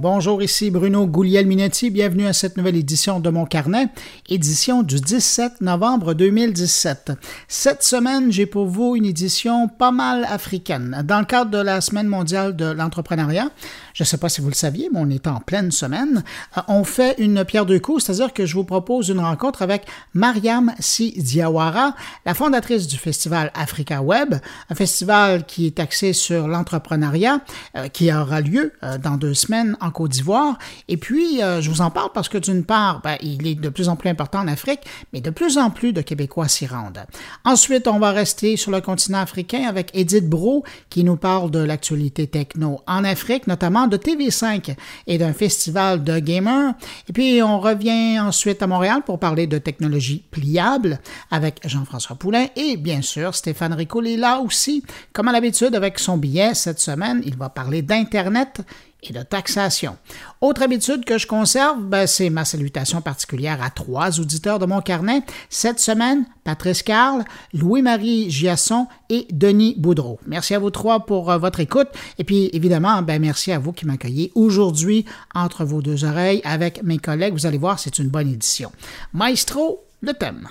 Bonjour, ici Bruno Gouliel-Minetti. Bienvenue à cette nouvelle édition de mon carnet, édition du 17 novembre 2017. Cette semaine, j'ai pour vous une édition pas mal africaine. Dans le cadre de la Semaine mondiale de l'entrepreneuriat, je ne sais pas si vous le saviez, mais on est en pleine semaine, euh, on fait une pierre deux coups, c'est-à-dire que je vous propose une rencontre avec Mariam Si Diawara, la fondatrice du festival Africa Web, un festival qui est axé sur l'entrepreneuriat, euh, qui aura lieu euh, dans deux semaines Côte d'Ivoire. Et puis, je vous en parle parce que d'une part, ben, il est de plus en plus important en Afrique, mais de plus en plus de Québécois s'y rendent. Ensuite, on va rester sur le continent africain avec Edith Bro, qui nous parle de l'actualité techno en Afrique, notamment de TV5 et d'un festival de gamers. Et puis, on revient ensuite à Montréal pour parler de technologie pliable avec Jean-François Poulain et bien sûr, Stéphane Ricoul est là aussi. Comme à l'habitude avec son billet cette semaine, il va parler d'Internet et de taxation. Autre habitude que je conserve, ben, c'est ma salutation particulière à trois auditeurs de mon carnet. Cette semaine, Patrice Carl, Louis-Marie Giasson et Denis Boudreau. Merci à vous trois pour euh, votre écoute. Et puis, évidemment, ben, merci à vous qui m'accueillez aujourd'hui entre vos deux oreilles avec mes collègues. Vous allez voir, c'est une bonne édition. Maestro, le thème.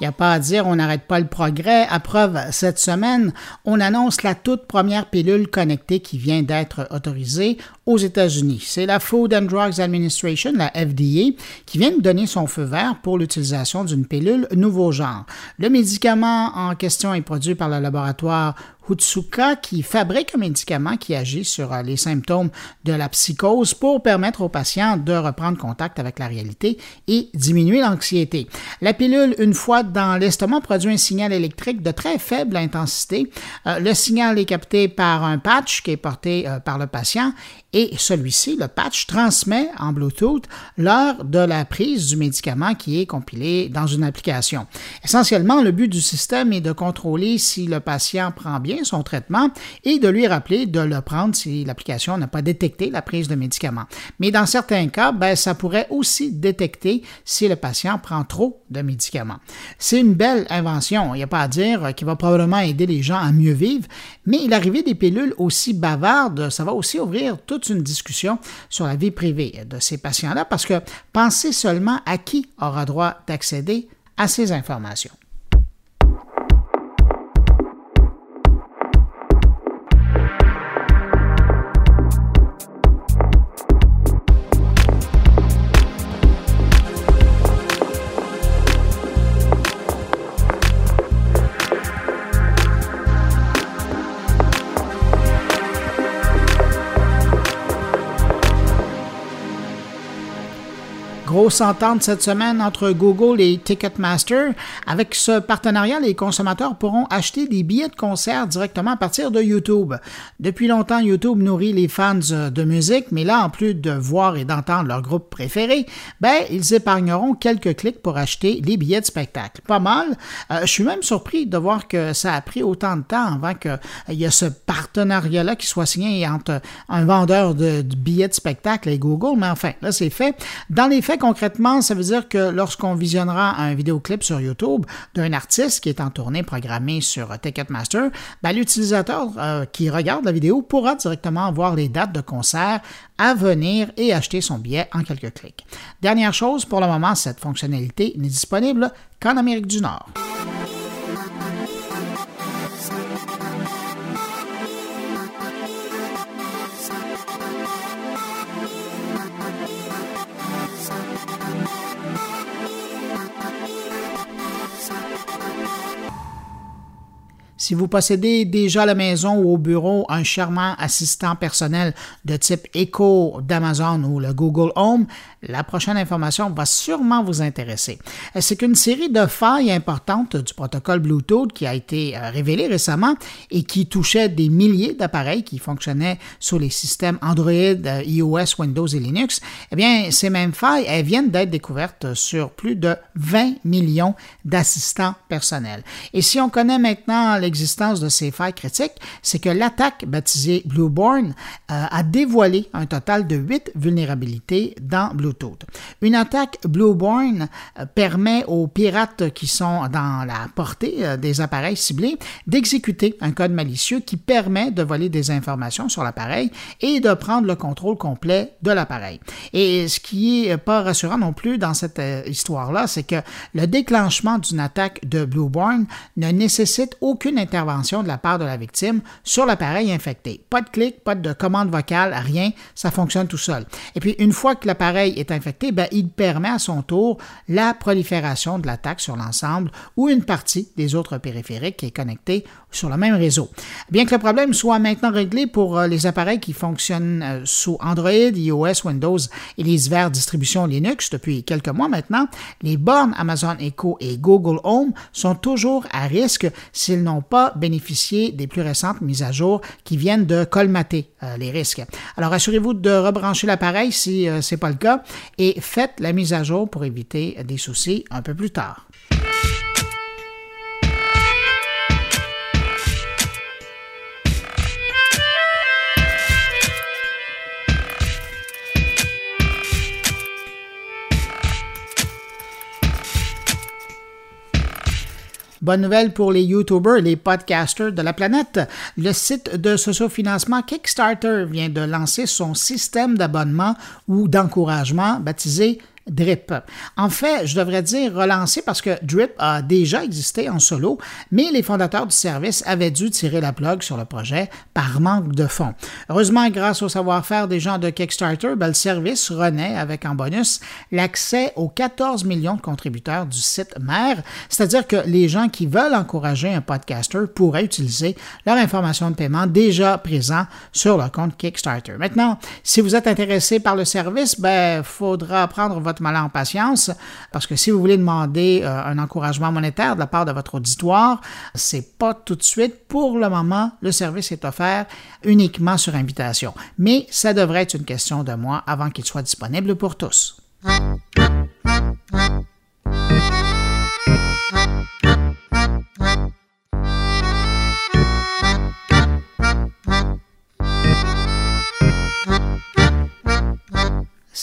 Il n'y a pas à dire, on n'arrête pas le progrès. À preuve, cette semaine, on annonce la toute première pilule connectée qui vient d'être autorisée aux États-Unis. C'est la Food and Drugs Administration, la FDA, qui vient de donner son feu vert pour l'utilisation d'une pilule nouveau genre. Le médicament en question est produit par le laboratoire Hutsuka qui fabrique un médicament qui agit sur euh, les symptômes de la psychose pour permettre aux patients de reprendre contact avec la réalité et diminuer l'anxiété. La pilule, une fois dans l'estomac, produit un signal électrique de très faible intensité. Euh, le signal est capté par un patch qui est porté euh, par le patient et celui-ci, le patch, transmet en Bluetooth l'heure de la prise du médicament qui est compilé dans une application. Essentiellement, le but du système est de contrôler si le patient prend bien son traitement et de lui rappeler de le prendre si l'application n'a pas détecté la prise de médicament. Mais dans certains cas, ben, ça pourrait aussi détecter si le patient prend trop de médicaments. C'est une belle invention, il n'y a pas à dire, qui va probablement aider les gens à mieux vivre, mais l'arrivée des pilules aussi bavardes, ça va aussi ouvrir une discussion sur la vie privée de ces patients-là, parce que pensez seulement à qui aura droit d'accéder à ces informations. Grosse entente cette semaine entre Google et Ticketmaster. Avec ce partenariat, les consommateurs pourront acheter des billets de concert directement à partir de YouTube. Depuis longtemps, YouTube nourrit les fans de musique, mais là, en plus de voir et d'entendre leur groupe préféré, ben, ils épargneront quelques clics pour acheter les billets de spectacle. Pas mal. Euh, je suis même surpris de voir que ça a pris autant de temps avant qu'il y ait ce partenariat-là qui soit signé entre un vendeur de, de billets de spectacle et Google, mais enfin, là, c'est fait. Dans les faits, concrètement, ça veut dire que lorsqu'on visionnera un vidéoclip sur YouTube d'un artiste qui est en tournée programmée sur Ticketmaster, ben, l'utilisateur euh, qui regarde la vidéo pourra directement voir les dates de concert à venir et acheter son billet en quelques clics. Dernière chose, pour le moment, cette fonctionnalité n'est disponible qu'en Amérique du Nord. Si vous possédez déjà à la maison ou au bureau un charmant assistant personnel de type Echo d'Amazon ou le Google Home, la prochaine information va sûrement vous intéresser. C'est qu'une série de failles importantes du protocole Bluetooth qui a été euh, révélée récemment et qui touchait des milliers d'appareils qui fonctionnaient sur les systèmes Android, euh, iOS, Windows et Linux, eh bien, ces mêmes failles, elles viennent d'être découvertes sur plus de 20 millions d'assistants personnels. Et si on connaît maintenant l'existence de ces failles critiques, c'est que l'attaque baptisée Blueborn a dévoilé un total de 8 vulnérabilités dans Bluetooth une attaque Blueborn euh, permet aux pirates qui sont dans la portée euh, des appareils ciblés d'exécuter un code malicieux qui permet de voler des informations sur l'appareil et de prendre le contrôle complet de l'appareil. Et ce qui est pas rassurant non plus dans cette euh, histoire-là, c'est que le déclenchement d'une attaque de Blueborn ne nécessite aucune intervention de la part de la victime sur l'appareil infecté. Pas de clic, pas de commande vocale, rien, ça fonctionne tout seul. Et puis une fois que l'appareil est infecté, ben, il permet à son tour la prolifération de l'attaque sur l'ensemble ou une partie des autres périphériques qui est connectée sur le même réseau. Bien que le problème soit maintenant réglé pour euh, les appareils qui fonctionnent euh, sous Android, iOS, Windows et les divers distributions Linux depuis quelques mois maintenant, les bornes Amazon Echo et Google Home sont toujours à risque s'ils n'ont pas bénéficié des plus récentes mises à jour qui viennent de colmater euh, les risques. Alors assurez-vous de rebrancher l'appareil si ce n'est pas le cas et faites la mise à jour pour éviter des soucis un peu plus tard. Bonne nouvelle pour les YouTubers les podcasters de la planète. Le site de sociofinancement Kickstarter vient de lancer son système d'abonnement ou d'encouragement baptisé Drip. En fait, je devrais dire relancer parce que Drip a déjà existé en solo, mais les fondateurs du service avaient dû tirer la plug sur le projet par manque de fonds. Heureusement, grâce au savoir-faire des gens de Kickstarter, ben, le service renaît avec en bonus l'accès aux 14 millions de contributeurs du site mère, c'est-à-dire que les gens qui veulent encourager un podcaster pourraient utiliser leur information de paiement déjà présent sur leur compte Kickstarter. Maintenant, si vous êtes intéressé par le service, il ben, faudra prendre votre mal en patience, parce que si vous voulez demander euh, un encouragement monétaire de la part de votre auditoire, c'est pas tout de suite. Pour le moment, le service est offert uniquement sur invitation. Mais ça devrait être une question de mois avant qu'il soit disponible pour tous.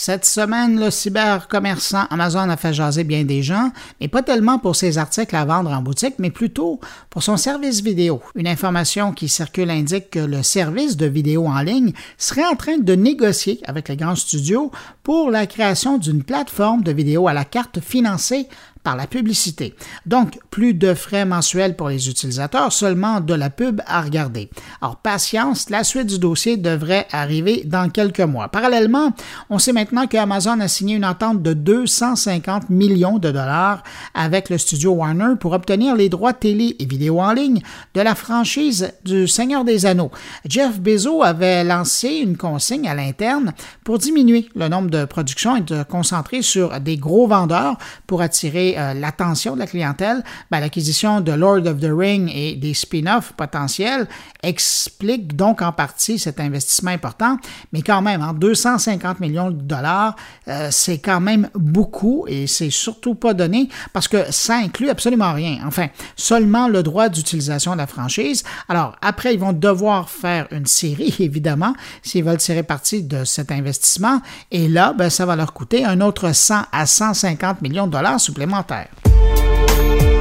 Cette semaine, le cybercommerçant Amazon a fait jaser bien des gens, mais pas tellement pour ses articles à vendre en boutique, mais plutôt pour son service vidéo. Une information qui circule indique que le service de vidéo en ligne serait en train de négocier avec les grands studios pour la création d'une plateforme de vidéo à la carte financée par la publicité. Donc, plus de frais mensuels pour les utilisateurs, seulement de la pub à regarder. Alors, patience, la suite du dossier devrait arriver dans quelques mois. Parallèlement, on sait maintenant que Amazon a signé une entente de 250 millions de dollars avec le studio Warner pour obtenir les droits télé et vidéo en ligne de la franchise du Seigneur des Anneaux. Jeff Bezos avait lancé une consigne à l'interne pour diminuer le nombre de productions et de concentrer sur des gros vendeurs pour attirer euh, l'attention de la clientèle, ben, l'acquisition de Lord of the Ring et des spin-offs potentiels explique donc en partie cet investissement important, mais quand même, en 250 millions de dollars, euh, c'est quand même beaucoup et c'est surtout pas donné parce que ça inclut absolument rien. Enfin, seulement le droit d'utilisation de la franchise. Alors, après, ils vont devoir faire une série, évidemment, s'ils veulent tirer parti de cet investissement. Et là, ben, ça va leur coûter un autre 100 à 150 millions de dollars supplémentaires. хватает.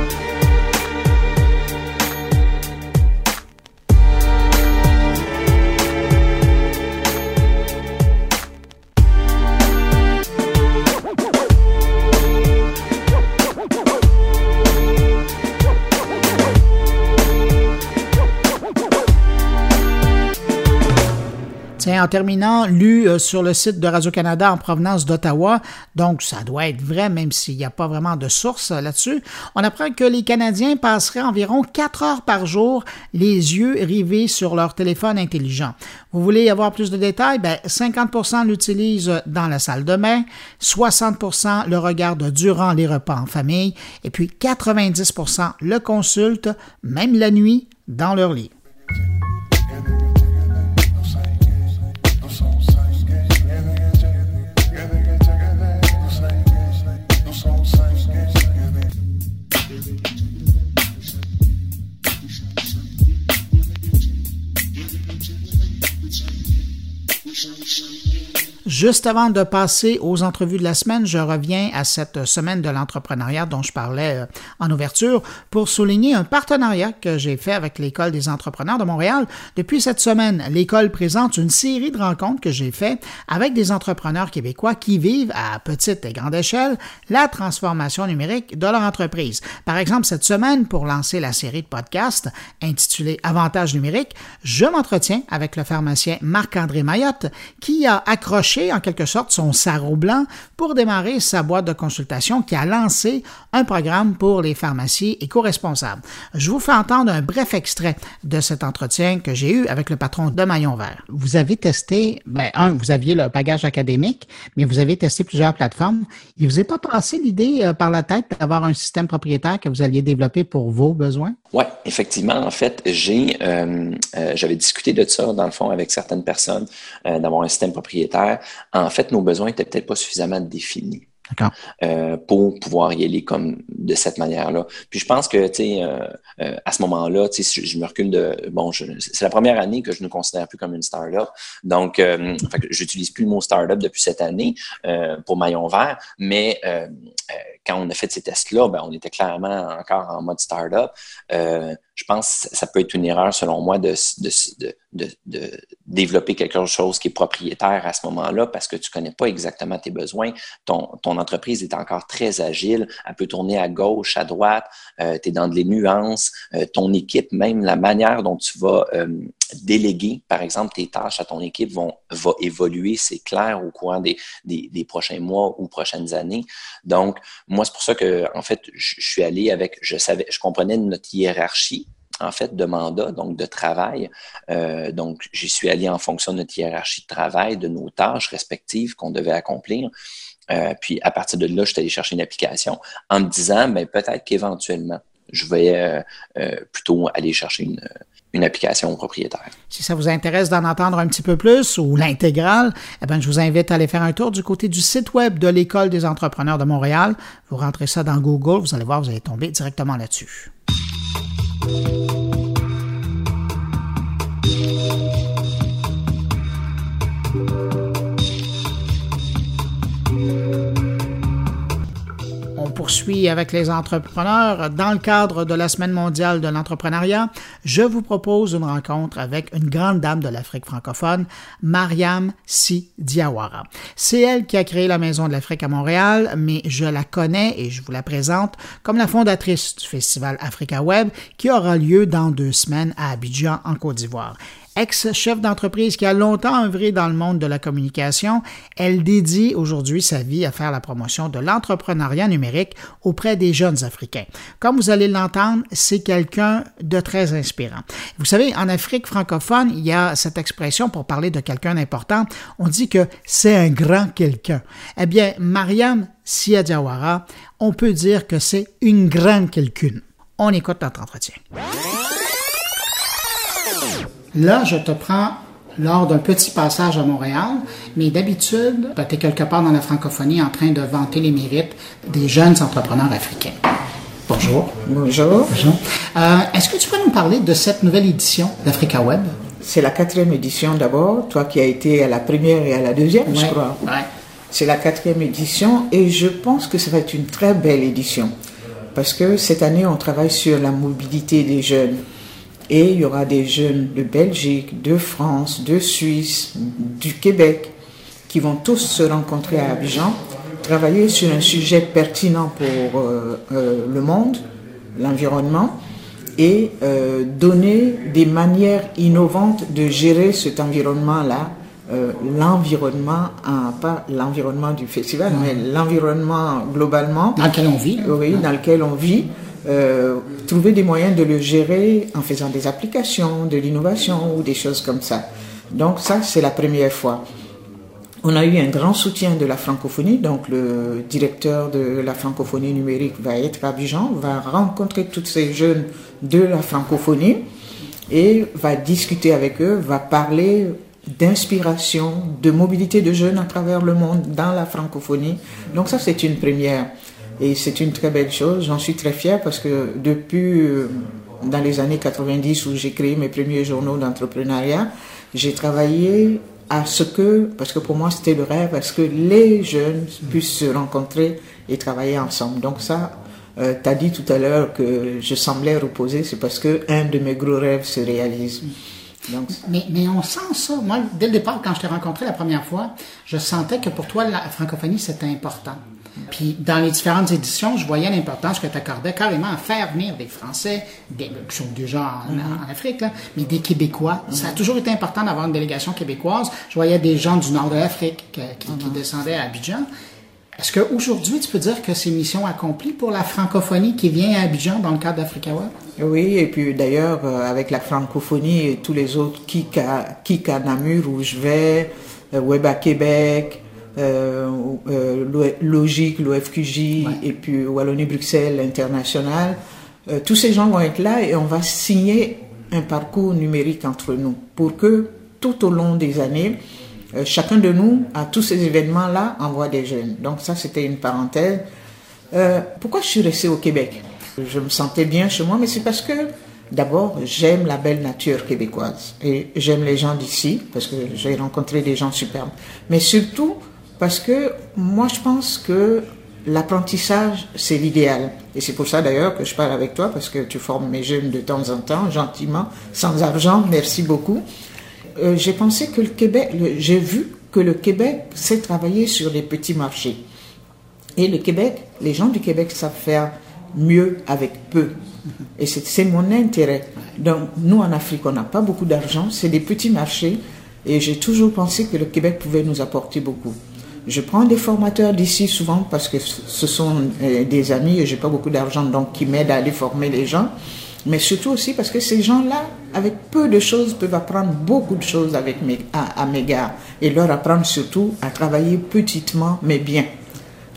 En terminant, lu euh, sur le site de Radio-Canada en provenance d'Ottawa, donc ça doit être vrai, même s'il n'y a pas vraiment de source euh, là-dessus, on apprend que les Canadiens passeraient environ 4 heures par jour les yeux rivés sur leur téléphone intelligent. Vous voulez avoir plus de détails? Ben, 50 l'utilisent dans la salle de bain, 60 % le regardent durant les repas en famille, et puis 90 % le consultent, même la nuit, dans leur lit. Juste avant de passer aux entrevues de la semaine, je reviens à cette semaine de l'entrepreneuriat dont je parlais euh, en ouverture pour souligner un partenariat que j'ai fait avec l'École des entrepreneurs de Montréal. Depuis cette semaine, l'école présente une série de rencontres que j'ai fait avec des entrepreneurs québécois qui vivent à petite et grande échelle la transformation numérique de leur entreprise. Par exemple, cette semaine, pour lancer la série de podcasts intitulée Avantages numériques, je m'entretiens avec le pharmacien Marc-André Mayotte qui a accroché en quelque sorte son sarreau blanc pour démarrer sa boîte de consultation qui a lancé un programme pour les pharmacies éco-responsables. Je vous fais entendre un bref extrait de cet entretien que j'ai eu avec le patron de Maillon Vert. Vous avez testé, ben, un, vous aviez le bagage académique, mais vous avez testé plusieurs plateformes. Il vous est pas passé l'idée euh, par la tête d'avoir un système propriétaire que vous alliez développer pour vos besoins? Oui, effectivement. En fait, j'ai, euh, euh, j'avais discuté de ça, dans le fond, avec certaines personnes, d'avoir un système propriétaire en fait, nos besoins n'étaient peut-être pas suffisamment définis. Euh, pour pouvoir y aller comme de cette manière-là. Puis je pense que, tu sais, euh, euh, à ce moment-là, tu sais, je me recule de, bon, c'est la première année que je ne considère plus comme une start-up. Donc, j'utilise plus le mot start-up depuis cette année pour Maillon Vert, mais quand on a fait ces tests-là, ben, on était clairement encore en mode start-up je pense que ça peut être une erreur, selon moi, de, de, développer quelque chose qui est propriétaire à ce moment-là parce que tu ne connais pas exactement tes besoins. Ton, entreprise est encore très agile. Elle peut tourner à gauche, à droite. Euh, tu es dans des nuances. Euh, ton équipe, même la manière dont tu vas euh, déléguer, par exemple, tes tâches à ton équipe vont va évoluer, c'est clair, au courant des, des, prochains mois ou prochaines années. Donc, moi, c'est pour ça que, en fait, je, suis allé avec, je savais, je comprenais notre hiérarchie en fait, de mandat, donc de travail. Euh, donc, j'y suis allé en fonction de notre hiérarchie de travail, de nos tâches respectives qu'on devait accomplir. Euh, puis, à partir de là, je suis allé chercher une application en me disant, ben, peut-être qu'éventuellement, je vais euh, plutôt aller chercher une, une application propriétaire. Si ça vous intéresse d'en entendre un petit peu plus ou l'intégrale, eh bien, je vous invite à aller faire un tour du côté du site web de l'École des entrepreneurs de Montréal. Vous rentrez ça dans Google, vous allez voir, vous allez tomber directement là-dessus. Poursuit avec les entrepreneurs. Dans le cadre de la Semaine mondiale de l'entrepreneuriat, je vous propose une rencontre avec une grande dame de l'Afrique francophone, Mariam Si Diawara. C'est elle qui a créé la Maison de l'Afrique à Montréal, mais je la connais et je vous la présente comme la fondatrice du festival Africa Web qui aura lieu dans deux semaines à Abidjan, en Côte d'Ivoire ex-chef d'entreprise qui a longtemps œuvré dans le monde de la communication, elle dédie aujourd'hui sa vie à faire la promotion de l'entrepreneuriat numérique auprès des jeunes Africains. Comme vous allez l'entendre, c'est quelqu'un de très inspirant. Vous savez, en Afrique francophone, il y a cette expression pour parler de quelqu'un d'important, on dit que c'est un grand quelqu'un. Eh bien, Mariam Siadiawara, on peut dire que c'est une grande quelqu'une. On écoute notre entretien. Là, je te prends lors d'un petit passage à Montréal, mais d'habitude, ben, tu es quelque part dans la francophonie en train de vanter les mérites des jeunes entrepreneurs africains. Bonjour. Bonjour. Bonjour. Euh, est-ce que tu peux nous parler de cette nouvelle édition d'Africa Web? C'est la quatrième édition d'abord, toi qui as été à la première et à la deuxième, je crois. Ouais. C'est la quatrième édition et je pense que ça va être une très belle édition parce que cette année, on travaille sur la mobilité des jeunes. Et il y aura des jeunes de Belgique, de France, de Suisse, du Québec, qui vont tous se rencontrer à Abidjan, travailler sur un sujet pertinent pour euh, euh, le monde, l'environnement, et euh, donner des manières innovantes de gérer cet environnement-là l'environnement, pas l'environnement du festival, mais l'environnement globalement. Dans lequel on vit. Oui, dans lequel on vit. Euh, trouver des moyens de le gérer en faisant des applications, de l'innovation ou des choses comme ça. Donc ça, c'est la première fois. On a eu un grand soutien de la francophonie, donc le directeur de la francophonie numérique va être à Abidjan, va rencontrer tous ces jeunes de la francophonie et va discuter avec eux, va parler d'inspiration, de mobilité de jeunes à travers le monde dans la francophonie. Donc ça, c'est une première. Et c'est une très belle chose. J'en suis très fier parce que depuis, euh, dans les années 90 où j'ai créé mes premiers journaux d'entrepreneuriat, j'ai travaillé à ce que, parce que pour moi c'était le rêve, à ce que les jeunes puissent se rencontrer et travailler ensemble. Donc ça, euh, tu as dit tout à l'heure que je semblais reposer, c'est parce que un de mes gros rêves se réalise. mais, mais on sent ça. Moi, dès le départ, quand je t'ai rencontré la première fois, je sentais que pour toi, la francophonie, c'était important. Puis dans les différentes éditions, je voyais l'importance que tu accordais carrément à faire venir des Français, des, qui sont déjà en, mm-hmm. Afrique, mais des Québécois. Ça a toujours été important d'avoir une délégation québécoise. Je voyais des gens du nord de l'Afrique qui, qui, mm-hmm. descendaient à Abidjan. Est-ce qu'aujourd'hui, tu peux dire que c'est mission accomplie pour la francophonie qui vient à Abidjan dans le cadre d'Africa Web? Oui, et puis d'ailleurs, euh, avec la francophonie et tous les autres, Kika, Kika Namur, où je vais, euh, Web à Québec, euh, euh Logique, l'OFQJ, et puis Wallonie-Bruxelles International, tous ces gens vont être là et on va signer un parcours numérique entre nous pour que tout au long des années, euh, chacun de nous, à tous ces événements-là, envoie des jeunes. Donc ça, c'était une parenthèse. Euh, pourquoi je suis restée au Québec? Je me sentais bien chez moi, mais c'est parce que, d'abord, j'aime la belle nature québécoise et j'aime les gens d'ici, parce que j'ai rencontré des gens superbes. Mais surtout parce que moi, je pense que l'apprentissage, c'est l'idéal. Et c'est pour ça d'ailleurs que je parle avec toi, parce que tu formes mes jeunes de temps en temps, gentiment, sans argent, merci beaucoup. Euh, j'ai pensé que le Québec, j'ai vu que le Québec sait travailler sur les petits marchés. Et le Québec, les gens du Québec savent faire mieux avec peu. Et c'est mon intérêt. Donc, nous, en Afrique, on n'a pas beaucoup d'argent, c'est des petits marchés. Et j'ai toujours pensé que le Québec pouvait nous apporter beaucoup. Je prends des formateurs d'ici souvent parce que ce sont euh, des amis et j'ai pas beaucoup d'argent, donc qui m'aident à aller former les gens mais surtout aussi parce que ces gens-là, avec peu de choses, peuvent apprendre beaucoup de choses avec à, mes gars et leur apprendre surtout à travailler petitement mais bien.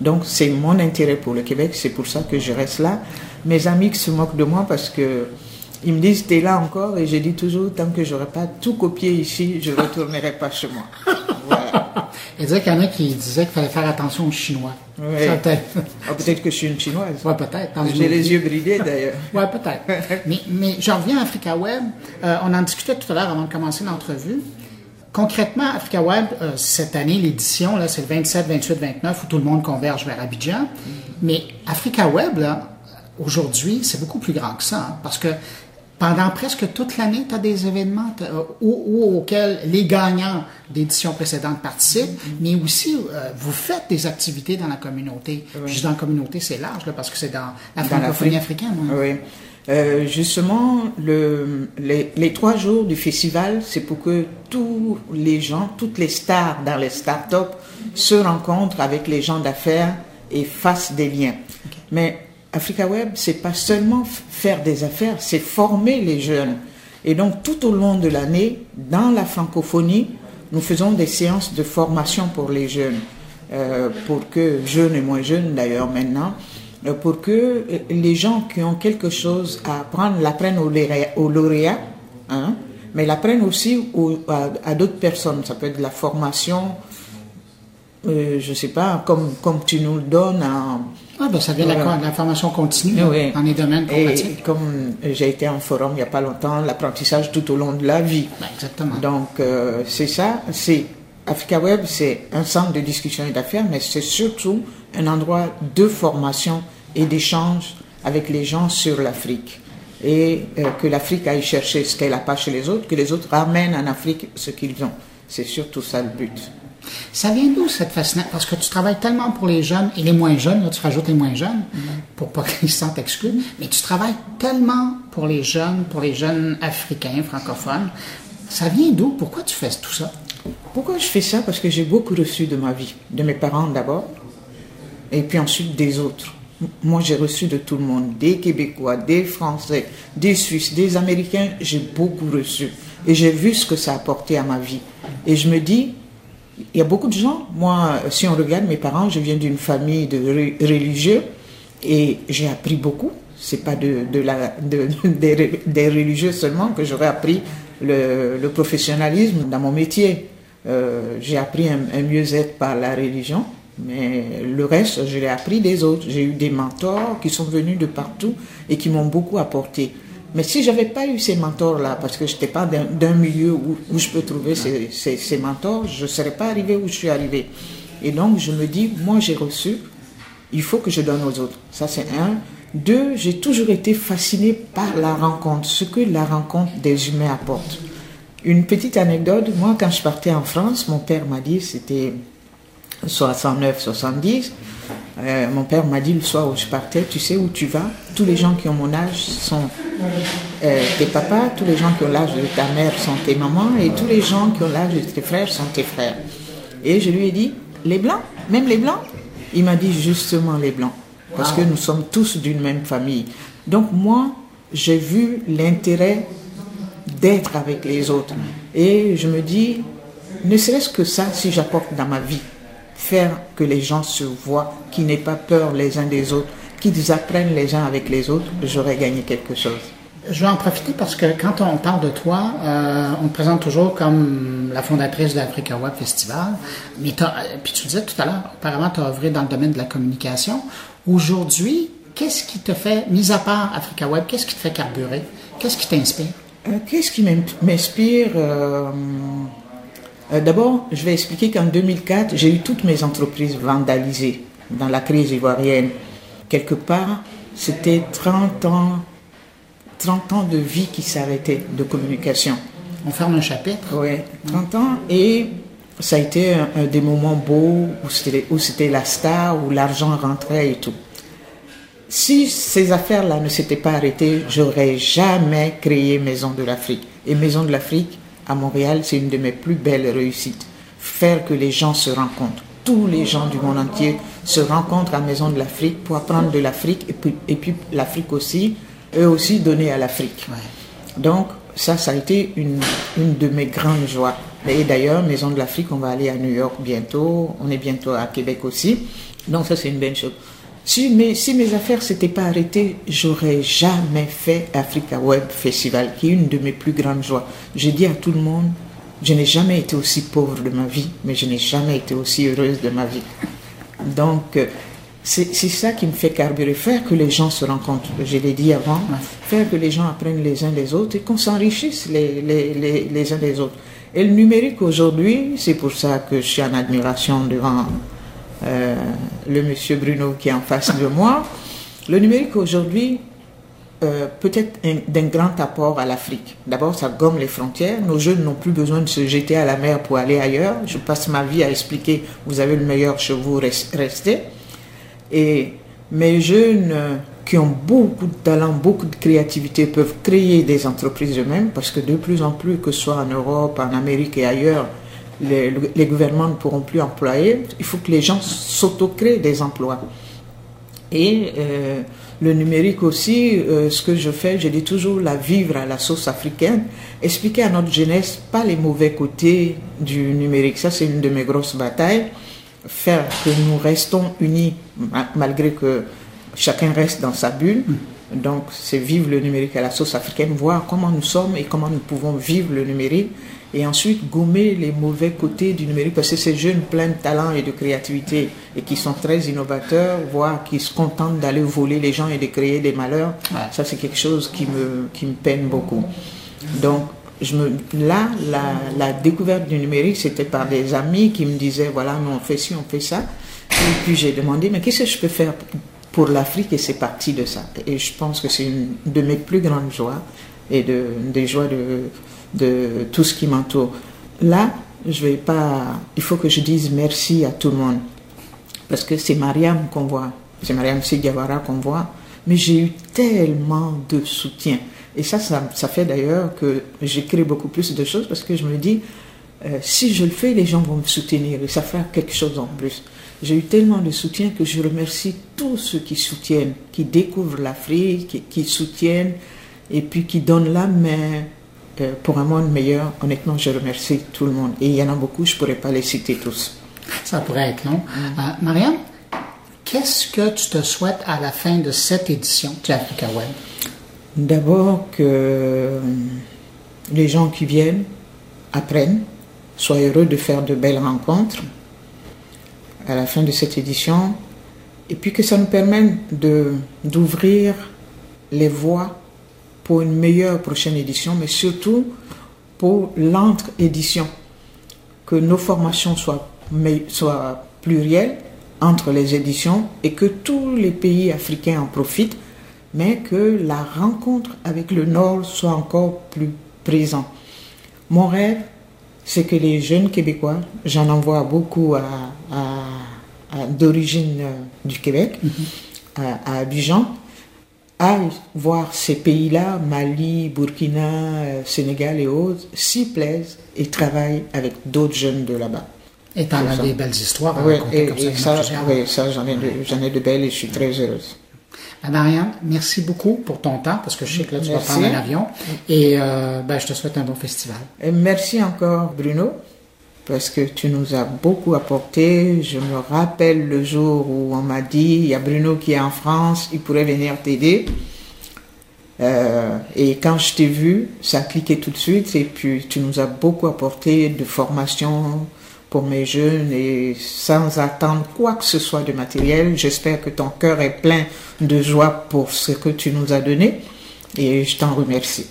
Donc c'est mon intérêt pour le Québec, c'est pour ça que je reste là. Mes amis qui se moquent de moi parce que ils me disent t'es là encore et je dis toujours tant que j'aurai pas tout copié ici, je retournerai pas chez moi. Il disait qu'il y en a qui disaient qu'il fallait faire attention aux Chinois. Peut-être. Ah, peut-être que je suis une Chinoise. Oui, peut-être. J'ai les yeux bridés d'ailleurs. oui, peut-être. mais, mais je reviens à Africa Web. Euh, on en discutait tout à l'heure avant de commencer l'entrevue. Concrètement, Africa Web, euh, cette année, l'édition, là, c'est le 27, 28, 29 où tout le monde converge vers Abidjan. Mais Africa Web, là, aujourd'hui, c'est beaucoup plus grand que ça. Hein, parce que pendant presque toute l'année, tu as des événements euh, auxquels les gagnants d'éditions précédentes participent, mm-hmm. mais aussi euh, vous faites des activités dans la communauté. Juste dans la communauté, c'est large, parce que c'est dans la francophonie africaine. Oui. Euh, justement, le, les, trois jours du festival, c'est pour que tous les gens, toutes les stars dans les startups se rencontrent avec les gens d'affaires et fassent des liens. Mais Africa Web, c'est pas seulement faire des affaires, c'est former les jeunes. Et donc, tout au long de l'année, dans la francophonie, nous faisons des séances de formation pour les jeunes, euh, pour que, jeunes et moins jeunes d'ailleurs maintenant, euh, pour que les gens qui ont quelque chose à apprendre l'apprennent aux lauréats, hein, mais l'apprennent aussi à, d'autres personnes. Ça peut être de la formation, euh, je sais pas, comme, comme tu nous le donnes en ah, ben ça vient de la, formation continue dans les domaines Et comme j'ai été en forum il n'y a pas longtemps, l'apprentissage tout au long de la vie. Ben, exactement. Donc, euh, c'est ça. C'est Africa Web, c'est un centre de discussion et d'affaires, mais c'est surtout un endroit de formation et d'échange avec les gens sur l'Afrique. Et euh, que l'Afrique aille chercher ce qu'elle n'a pas chez les autres, que les autres ramènent en Afrique ce qu'ils ont. C'est surtout ça le but. Ça vient d'où cette fascination? Parce que tu travailles tellement pour les jeunes et les moins jeunes, là, tu rajoutes les moins jeunes pour pas qu'ils se sentent exclus, mais tu travailles tellement pour les jeunes, pour les jeunes africains, francophones. Ça vient d'où? Pourquoi tu fais tout ça? Pourquoi je fais ça? Parce que j'ai beaucoup reçu de ma vie, de mes parents d'abord, et puis ensuite des autres. Moi, j'ai reçu de tout le monde, des Québécois, des Français, des Suisses, des Américains, j'ai beaucoup reçu. Et j'ai vu ce que ça a apporté à ma vie. Et je me dis, il y a beaucoup de gens, moi, si on regarde mes parents, je viens d'une famille de religieux, et j'ai appris beaucoup. C'est pas de, la, de, des, religieux seulement que j'aurais appris le, le, professionnalisme dans mon métier. Euh, j'ai appris un, un mieux-être par la religion, mais le reste, je l'ai appris des autres. J'ai eu des mentors qui sont venus de partout et qui m'ont beaucoup apporté. Mais si j'avais pas eu ces mentors-là, parce que je n'étais pas d'un milieu où, où, je peux trouver ces, ces, ces mentors, je ne serais pas arrivé où je suis arrivé. Et donc, je me dis, moi, j'ai reçu, il faut que je donne aux autres. Ça, c'est un. Deux, j'ai toujours été fasciné par la rencontre, ce que la rencontre des humains apporte. Une petite anecdote, moi, quand je partais en France, mon père m'a dit, c'était 69, 70, euh, mon père m'a dit le soir où je partais, tu sais où tu vas? Tous les gens qui ont mon âge sont euh, tes papas, tous les gens qui ont l'âge de ta mère sont tes mamans, et tous les gens qui ont l'âge de tes frères sont tes frères. Et je lui ai dit, les blancs, même les blancs? Il m'a dit justement les blancs, parce que nous sommes tous d'une même famille. Donc moi, j'ai vu l'intérêt d'être avec les autres. Et je me dis, ne serait-ce que ça, si j'apporte dans ma vie, faire que les gens se voient, qu'ils n'aient pas peur les uns des autres, qu'ils apprennent les uns avec les autres, j'aurais gagné quelque chose. Je vais en profiter parce que quand on parle de toi, euh, on te présente toujours comme la fondatrice de l'Africa Web Festival. Mais euh, puis tu disais tout à l'heure, apparemment, tu as œuvré dans le domaine de la communication. Aujourd'hui, qu'est-ce qui te fait, mis à part Africa Web, qu'est-ce qui te fait carburer? Qu'est-ce qui t'inspire? Euh, qu'est-ce qui m'inspire? Euh, D'abord, je vais expliquer qu'en 2004, j'ai eu toutes mes entreprises vandalisées dans la crise ivoirienne. Quelque part, c'était 30 ans 30 ans de vie qui s'arrêtaient de communication. On ferme un chapitre. Oui, 30 ans. Et ça a été un, un des moments beaux où c'était la star, où l'argent rentrait et tout. Si ces affaires-là ne s'étaient pas arrêtées, j'aurais jamais créé Maison de l'Afrique. Et Maison de l'Afrique, à Montréal, c'est une de mes plus belles réussites. Faire que les gens se rencontrent. Tous les gens du monde entier se rencontrent à Maison de l'Afrique pour apprendre de l'Afrique et puis, et puis l'Afrique aussi eux aussi donner à l'Afrique. Donc, ça, ça a été une, une de mes grandes joies. Et d'ailleurs, Maison de l'Afrique, on va aller à New York bientôt. On est bientôt à Québec aussi. Donc, ça, c'est une bonne chose. Si mes, si mes affaires s'étaient pas arrêtées, j'aurais jamais fait Africa Web Festival, qui est une de mes plus grandes joies. Je dis à tout le monde, je n'ai jamais été aussi pauvre de ma vie, mais je n'ai jamais été aussi heureuse de ma vie. Donc, c'est ça qui me fait carburer, faire que les gens se rencontrent, je l'ai dit avant, faire que les gens apprennent les uns des autres et qu'on s'enrichisse les, les, les, les, uns des autres. Et le numérique aujourd'hui, c'est pour ça que je suis en admiration devant euh, le monsieur Bruno qui est en face de moi. Le numérique aujourd'hui euh, peut être d'un grand apport à l'Afrique. D'abord, ça gomme les frontières. Nos jeunes n'ont plus besoin de se jeter à la mer pour aller ailleurs. Je passe ma vie à expliquer, vous avez le meilleur chez vous, restez. Et mes jeunes qui ont beaucoup de talent, beaucoup de créativité peuvent créer des entreprises eux-mêmes parce que de plus en plus, que ce soit en Europe, en Amérique et ailleurs, les, les gouvernements ne pourront plus employer. Il faut que les gens s'auto-créent des emplois. Et euh, le numérique aussi, euh, ce que je fais, je dis toujours la vivre à la sauce africaine, expliquer à notre jeunesse pas les mauvais côtés du numérique. Ça, c'est une de mes grosses batailles faire que nous restons unis malgré que chacun reste dans sa bulle. Donc, c'est vivre le numérique à la sauce africaine, voir comment nous sommes et comment nous pouvons vivre le numérique. Et ensuite, gommer les mauvais côtés du numérique, parce que ces jeunes pleins de talent et de créativité et qui sont très innovateurs, voire qui se contentent d'aller voler les gens et de créer des malheurs, ça c'est quelque chose qui me, qui me peine beaucoup. Donc, je me, là, la, la, découverte du numérique, c'était par des amis qui me disaient, voilà, nous on fait ci, on fait ça. Et puis j'ai demandé, mais qu'est-ce que je peux faire pour l'Afrique Et c'est parti de ça? Et je pense que c'est une de mes plus grandes joies et de, des joies de, de tout ce qui m'entoure. Là, je vais pas, il faut que je dise merci à tout le monde. Parce que c'est Mariam qu'on voit, c'est Mariam Sigawara qu'on voit, mais j'ai eu tellement de soutien. Et ça, ça, ça fait d'ailleurs que j'écris beaucoup plus de choses parce que je me dis, euh, si je le fais, les gens vont me soutenir et ça fait quelque chose en plus. J'ai eu tellement de soutien que je remercie tous ceux qui soutiennent, qui découvrent l'Afrique, qui, soutiennent et puis qui donnent la main euh, pour un monde meilleur. Honnêtement, je remercie tout le monde. Et il y en a beaucoup, je ne pourrais pas les citer tous. Ça pourrait être long. Mm. Marianne, qu'est-ce que tu te souhaites à la fin de cette édition d'Africa Web? D'abord que les gens qui viennent apprennent, soient heureux de faire de belles rencontres à la fin de cette édition et puis que ça nous permette d'ouvrir les voies pour une meilleure prochaine édition, mais surtout pour l'entre-édition, que nos formations soient, soient plurielles entre les éditions et que tous les pays africains en profitent, mais que la rencontre avec le Nord soit encore plus présente. Mon rêve, c'est que les jeunes Québécois, j'en envoie beaucoup à, d'origine euh, du Québec, mhm. à, Abidjan, aillent voir ces pays-là, Mali, Burkina, euh, Sénégal et autres, s'y plaisent et travaillent avec d'autres jeunes de là-bas. Et tu as des belles histoires oui, et, ça, oui, ça j'en ai, ai, de belles et je suis très heureuse. Ben, Marianne, merci beaucoup pour ton temps, parce que je sais que là, tu vas prendre un avion. Et euh, ben, je te souhaite un bon festival. Et merci encore, Bruno, parce que tu nous as beaucoup apporté. Je me rappelle le jour où on m'a dit, il y a Bruno qui est en France, il pourrait venir t'aider. Euh, et quand je t'ai vu, ça a cliqué tout de suite. Et puis, tu nous as beaucoup apporté de formation, pour mes jeunes et sans attendre quoi que ce soit de matériel. J'espère que ton cœur est plein de joie pour ce que tu nous as donné et je t'en remercie.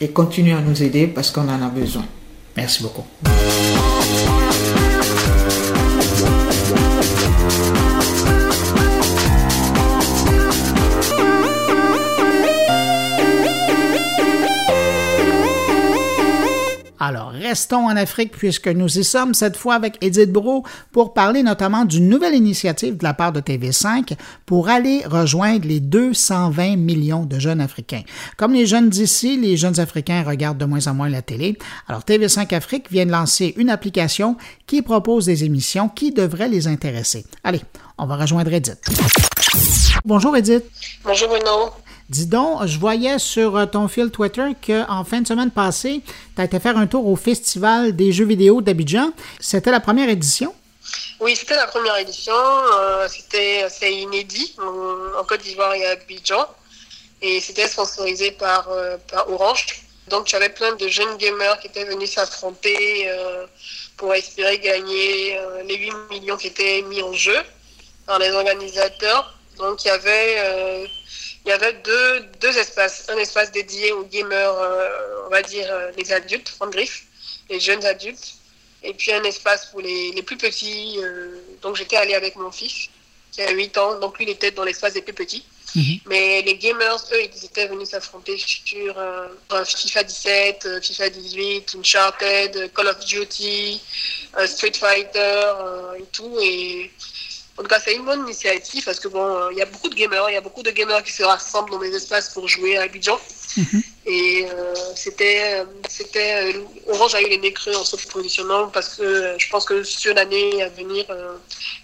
Et continue à nous aider parce qu'on en a besoin. Merci beaucoup. Alors, restons en Afrique puisque nous y sommes cette fois avec Edith Bro pour parler notamment d'une nouvelle initiative de la part de TV5 pour aller rejoindre les 220 millions de jeunes africains. Comme les jeunes d'ici, les jeunes africains regardent de moins en moins la télé. Alors, TV5 Afrique vient de lancer une application qui propose des émissions qui devraient les intéresser. Allez, on va rejoindre Edith. Bonjour Edith. Bonjour Bruno. Dis donc, je voyais sur euh, ton fil Twitter qu'en fin de semaine passée, tu as été faire un tour au Festival des jeux vidéo d'Abidjan. C'était la première édition? Oui, c'était la première édition. Euh, c'était assez inédit en, Côte d'Ivoire et à Abidjan. Et c'était sponsorisé par, euh, par Orange. Donc, j'avais plein de jeunes gamers qui étaient venus s'affronter pour espérer gagner les 8 millions qui étaient mis en jeu par les organisateurs. Donc, il y avait il y avait deux, deux espaces. Un espace dédié aux gamers, euh, on va dire euh, les adultes, en griffe, les jeunes adultes. Et puis un espace pour les, les plus petits. Euh, donc j'étais allée avec mon fils, qui a 8 ans. Donc lui, il était dans l'espace des plus petits. Mhm. Mais les gamers, eux, ils étaient venus s'affronter sur FIFA 17, FIFA 18, Uncharted, Call of Duty, Street Fighter et tout. Et en tout cas, c'est une bonne initiative parce que bon, euh, il y a beaucoup de gamers, il y a beaucoup de gamers qui se rassemblent dans les espaces pour jouer à Abidjan. Mhm. Et euh, c'était, euh, c'était, Orange a eu les nez creux en se positionnant parce que je pense que sur l'année à venir,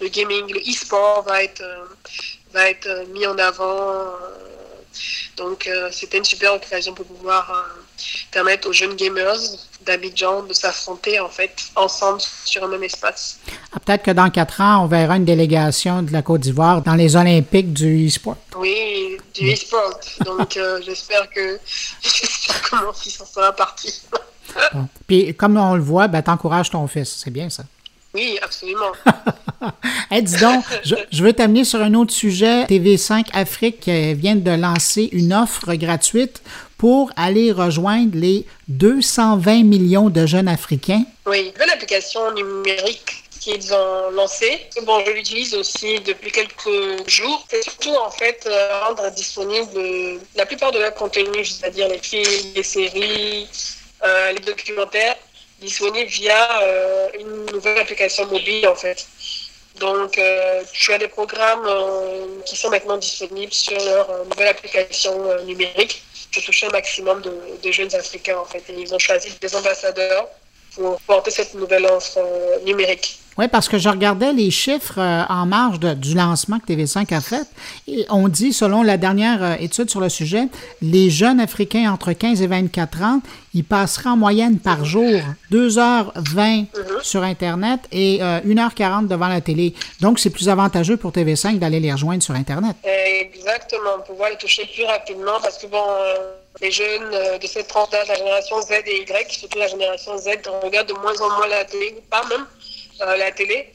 le gaming, le e-sport va être, va être mis en avant. donc, c'était une super occasion pour pouvoir permettre aux jeunes gamers d'Abidjan de s'affronter en fait ensemble sur un même espace. Ah, peut-être que dans quatre ans, on verra une délégation de la Côte d'Ivoire dans les Olympiques du e-sport. Oui, du e-sport. Donc euh, j'espère que j'espère que mon fils en sera parti. Puis comme on le voit, ben, t'encourages ton fils. C'est bien ça. Oui, absolument. hey, dis donc, je, je veux t'amener sur un autre sujet. TV5 Afrique vient de lancer une offre gratuite pour aller rejoindre les 220 millions de jeunes Africains? Oui, une application numérique qu'ils ont lancée. Bon, je l'utilise aussi depuis quelques jours. C'est surtout en fait euh, rendre disponible la plupart de leur contenu, c'est-à-dire les films, les séries, euh, les documentaires, disponibles via euh, une nouvelle application mobile en fait. Donc, tu as des programmes qui sont maintenant disponibles sur leur nouvelle application numérique pour toucher un maximum de, jeunes Africains, en fait. Et ils ont choisi des ambassadeurs pour porter cette nouvelle offre numérique. Oui, parce que je regardais les chiffres euh, en marge du lancement que TV5 a fait. Et on dit, selon la dernière euh, étude sur le sujet, les jeunes Africains entre 15 et 24 ans, ils passeraient en moyenne par jour 2h20 mhm. sur Internet et 1h40 euh, devant la télé. Donc, c'est plus avantageux pour TV5 d'aller les rejoindre sur Internet. Exactement, pouvoir les toucher plus rapidement parce que, bon, les jeunes de cette tranche la génération Z et Y, surtout la génération Z, regardent de moins en moins la télé, pas même la télé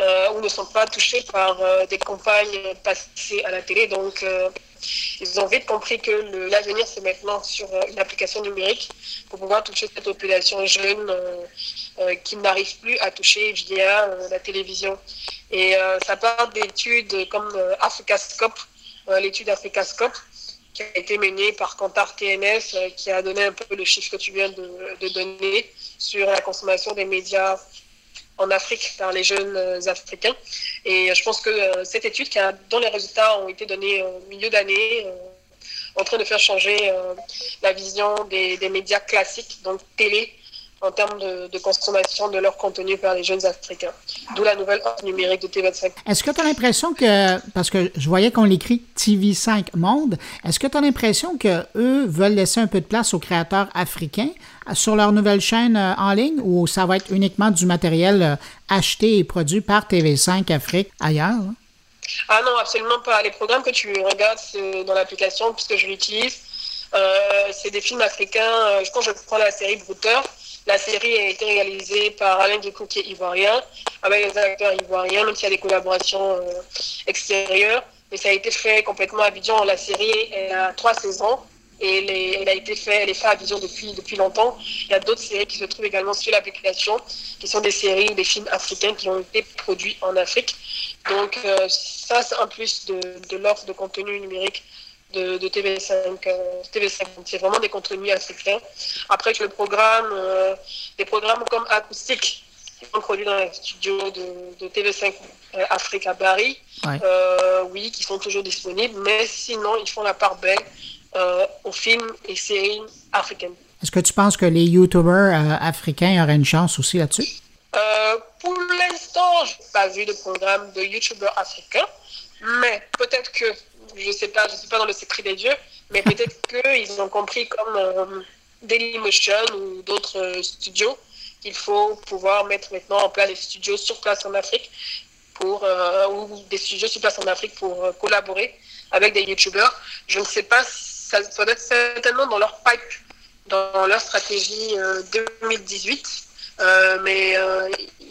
euh, ou ne sont pas touchés par euh, des campagnes passées à la télé. Donc, euh, ils ont vite compris que l'avenir, c'est maintenant sur une application numérique pour pouvoir toucher cette population jeune qui n'arrive plus à toucher via la télévision. Et ça part d'études comme Africascope, l'étude Africascope, qui a été menée par Kantar TNS, qui a donné un peu le chiffre que tu viens de, donner sur la consommation des médias en Afrique par les jeunes euh, Africains. Et je pense que euh, cette étude, qui a, dont les résultats ont été donnés au milieu d'année, euh, en train de faire changer la vision des, médias classiques, donc télé, en termes de, consommation de leur contenu par les jeunes Africains. D'où la nouvelle offre numérique de TV5. Est-ce que tu as l'impression que, parce que je voyais qu'on l'écrit TV5 Monde, est-ce que tu as l'impression qu'eux veulent laisser un peu de place aux créateurs africains sur leur nouvelle chaîne euh, en ligne ou ça va être uniquement du matériel euh, acheté et produit par TV5 Afrique ailleurs? Ah non, absolument pas. Les programmes que tu regardes dans l'application, puisque je l'utilise, euh, c'est des films africains. Quand je prends la série Brouter, la série a été réalisée par Alain Ducou, qui est ivoirien, avec des acteurs ivoiriens, même s'il y a des collaborations euh, extérieures. Mais ça a été fait complètement à Abidjan. La série a trois saisons et elle a été faite, elle est faite à Abidjan depuis, depuis longtemps. Il y a d'autres séries qui se trouvent également sur l'application, qui sont des séries des films africains qui ont été produits en Afrique. Donc euh, ça, c'est un plus de l'offre de contenu numérique de, TV5. Euh, TV5. C'est vraiment des contenus africains. Après, le programme, euh, des programmes comme Acoustique, qui sont produits dans les studios de, TV5 euh, Afrique à Paris. oui, qui sont toujours disponibles. Mais sinon, ils font la part belle aux films et séries africaines. Est-ce que tu penses que les YouTubers africains auraient une chance aussi là-dessus? pour l'instant, je n'ai pas vu de programme de YouTubers africains, mais peut-être que je sais pas, je suis pas dans le secret des dieux, mais peut-être qu'ils ont compris comme euh, Dailymotion ou d'autres euh, studios qu'il faut pouvoir mettre maintenant en place des studios sur place en Afrique pour euh, ou des studios sur place en Afrique pour collaborer avec des youtubeurs. Je ne sais pas, ça, ça doit être certainement dans leur pipe, dans leur stratégie 2018, mais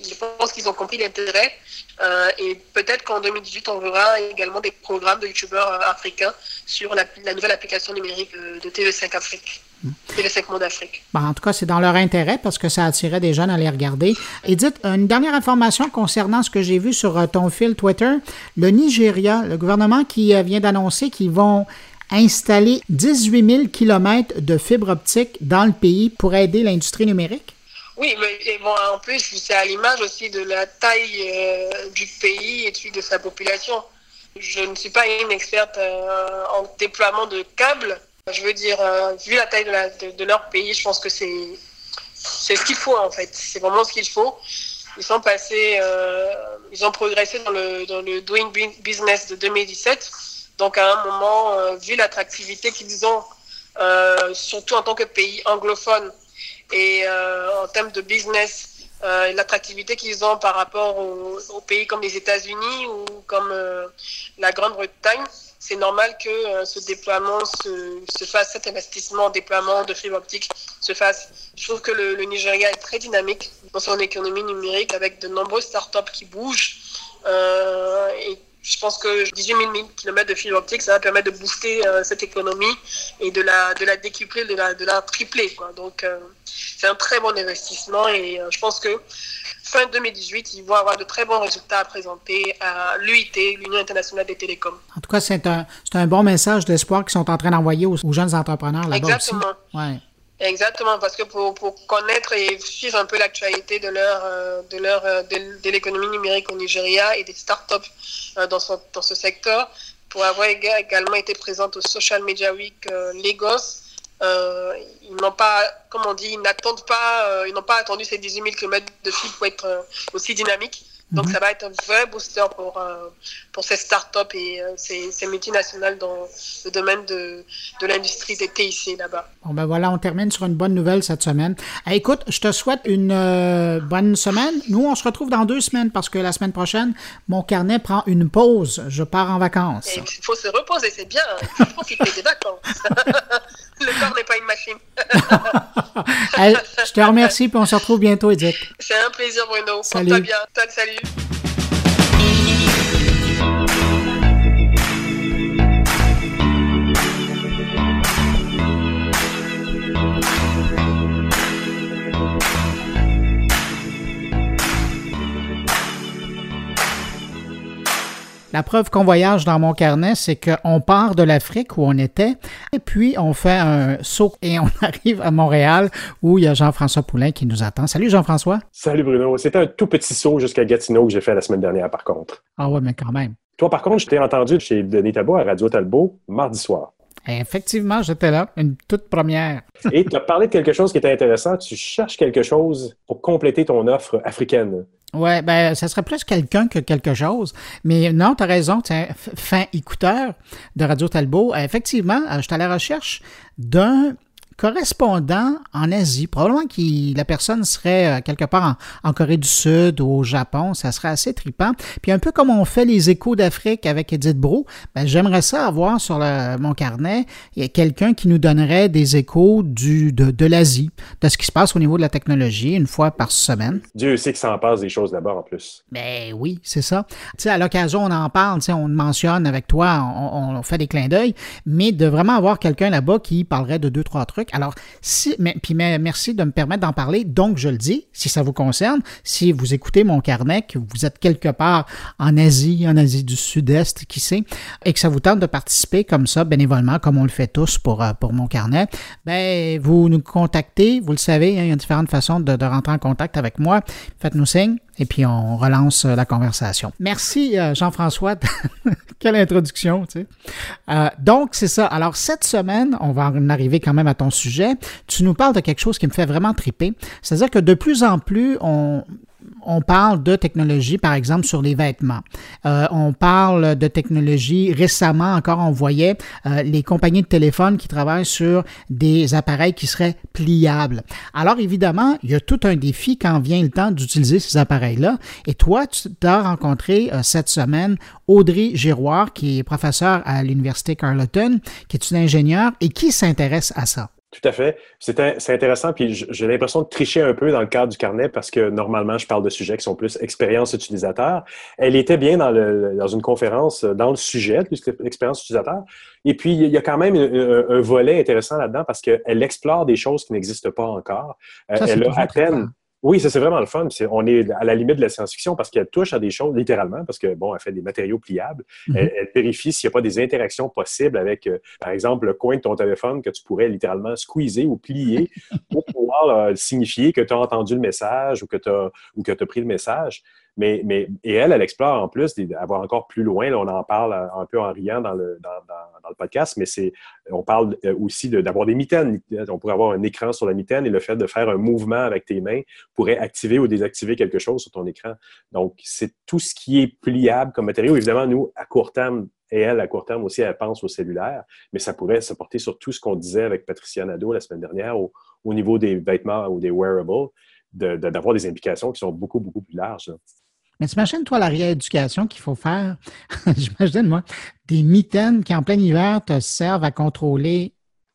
je pense qu'ils ont compris l'intérêt euh, et peut-être qu'en 2018, on verra également des programmes de youtubeurs euh, africains sur la, nouvelle application numérique de, TV5 Afrique. Hmm. TV5 Monde Afrique. en tout cas, c'est dans leur intérêt parce que ça attirait des jeunes à les regarder. Edith, une dernière information concernant ce que j'ai vu sur euh, ton fil Twitter. Le Nigeria, le gouvernement qui vient d'annoncer qu'ils vont installer 18 000 km de fibres optiques dans le pays pour aider l'industrie numérique. Oui, mais bon, en plus, c'est à l'image aussi de la taille euh, du pays et de sa population. Je ne suis pas une experte euh, en déploiement de câbles. Je veux dire, euh, vu la taille de, leur pays, je pense que c'est c'est ce qu'il faut en fait. C'est vraiment ce qu'il faut. Ils sont passés, ils ont progressé dans le, dans le Doing Business de 2017. Donc à un moment, vu l'attractivité qu'ils ont, surtout en tant que pays anglophone, et euh, en termes de business, euh, l'attractivité qu'ils ont par rapport aux, pays comme les États-Unis ou comme euh, la Grande-Bretagne, c'est normal que ce déploiement se, fasse, cet investissement en déploiement de fibre optique se fasse. Je trouve que le, le, Nigeria est très dynamique dans son économie numérique avec de nombreuses startups qui bougent. et je pense que 18 000 km de fibre optique, ça va permettre de booster euh, cette économie et de la, de la décupler, de la, de la tripler. Quoi. Donc, euh, c'est un très bon investissement et euh, je pense que fin 2018, ils vont avoir de très bons résultats à présenter à l'UIT, l'Union internationale des télécoms. En tout cas, c'est un, un bon message d'espoir qu'ils sont en train d'envoyer aux, jeunes entrepreneurs là-bas Exactement. Ouais. Exactement, parce que pour, pour, connaître et suivre un peu l'actualité de leur euh, de leur euh, de, l'économie numérique au Nigeria et des startups euh, dans, ce, dans ce secteur, pour avoir également été présente au Social Media Week Lagos ils n'ont pas, comme on dit, ils n'attendent pas, ils n'ont pas attendu ces 18 000 km de fil pour être aussi dynamiques. Donc, mhm. ça va être un vrai booster pour, euh, pour ces startups et euh, ces, ces, multinationales dans le domaine de, de l'industrie des TIC là-bas. Bon, ben voilà, on termine sur une bonne nouvelle cette semaine. écoute, je te souhaite une euh, bonne semaine. Nous, on se retrouve dans deux semaines parce que la semaine prochaine, mon carnet prend une pause. Je pars en vacances. Il faut se reposer, c'est bien. Il faut profiter des vacances. le corps n'est pas une machine. je te remercie, puis on se retrouve bientôt, Edith. C'est un plaisir, Bruno. Salut. bien. Salut. Bye. La preuve qu'on voyage dans mon carnet, c'est qu'on part de l'Afrique où on était, et puis on fait un saut et on arrive à Montréal où il y a Jean-François Poulain qui nous attend. Salut Jean-François. Salut Bruno. C'était un tout petit saut jusqu'à Gatineau que j'ai fait la semaine dernière par contre. Ah ouais, mais quand même. Toi par contre, je t'ai entendu chez Denis Talbot à Radio Talbot mardi soir. Effectivement, j'étais là, une toute première. et tu as parlé de quelque chose qui était intéressant. Tu cherches quelque chose pour compléter ton offre africaine. Ouais, ben, ça serait plus quelqu'un que quelque chose. Mais non, tu as raison, tu fin écouteur de Radio Talbot. Effectivement, euh, je suis à la recherche d'un correspondant en Asie. Probablement que la personne serait euh, quelque part en, Corée du Sud ou au Japon. Ça serait assez trippant. Puis un peu comme on fait les échos d'Afrique avec Edith Brou, ben, j'aimerais ça avoir sur mon carnet quelqu'un qui nous donnerait des échos du, de, l'Asie, de ce qui se passe au niveau de la technologie une fois par semaine. Dieu sait que ça en passe des choses là-bas en plus. Ben oui, c'est ça. Tu sais, à l'occasion, on en parle, tu sais, on mentionne avec toi, on, on fait des clins d'œil, mais de vraiment avoir quelqu'un là-bas qui parlerait de deux, trois trucs alors, si, mais, puis merci de me permettre d'en parler. Donc, je le dis, si ça vous concerne, si vous écoutez mon carnet, que vous êtes quelque part en Asie, en Asie du Sud-Est, qui sait, et que ça vous tente de participer comme ça, bénévolement, comme on le fait tous pour, euh, mon carnet, ben, vous nous contactez. Vous le savez, hein, il y a différentes façons de rentrer en contact avec moi. Faites-nous signe et puis on relance euh, la conversation. Merci euh, Jean-François. Quelle introduction, tu sais. Euh, donc, c'est ça. Alors, cette semaine, on va en arriver quand même à ton sujet. Tu nous parles de quelque chose qui me fait vraiment triper. C'est-à-dire que de plus en plus, on, on parle de technologie, par exemple, sur les vêtements. Euh, on parle de technologie. Récemment, encore, on voyait euh, les compagnies de téléphone qui travaillent sur des appareils qui seraient pliables. Alors, évidemment, il y a tout un défi quand vient le temps d'utiliser ces appareils-là. Et toi, tu as rencontré euh, cette semaine Audrey Giroir, qui est professeure à l'Université Carleton, qui est une ingénieure et qui s'intéresse à ça. Tout à fait. C'est intéressant, puis j'ai l'impression de tricher un peu dans le cadre du carnet parce que normalement, je parle de sujets qui sont plus expérience utilisateur. Elle était bien dans, le, dans une conférence dans le sujet, plus expérience utilisateur. Et puis, il y a quand même un, volet intéressant là-dedans parce qu'elle explore des choses qui n'existent pas encore. Euh, elle a à peine. Oui, ça c'est vraiment le fun. on est à la limite de la science-fiction parce qu'elle touche à des choses littéralement, parce que bon, elle fait des matériaux pliables. Mhm. elle, vérifie s'il n'y a pas des interactions possibles avec, euh, par exemple, le coin de ton téléphone que tu pourrais littéralement squeezer ou plier pour pouvoir euh, signifier que tu as entendu le message ou que tu as, ou que as pris le message. Mais, et elle, elle explore en plus d'avoir encore plus loin. Là, on en parle un peu en riant dans le, podcast, mais c'est, on parle euh, aussi d'avoir des mitaines. On pourrait avoir un écran sur la mitaine et le fait de faire un mouvement avec tes mains pourrait activer ou désactiver quelque chose sur ton écran. Donc, c'est tout ce qui est pliable comme matériau. Évidemment, nous, à court terme, et elle, à court terme aussi, elle pense au cellulaire, mais ça pourrait se porter sur tout ce qu'on disait avec Patricia Nadeau la semaine dernière au niveau des vêtements ou des wearables, d'avoir des implications qui sont beaucoup, beaucoup plus larges. Mais t'imagines, toi, la rééducation qu'il faut faire, j'imagine, moi, des mitaines qui, en plein hiver, te servent à contrôler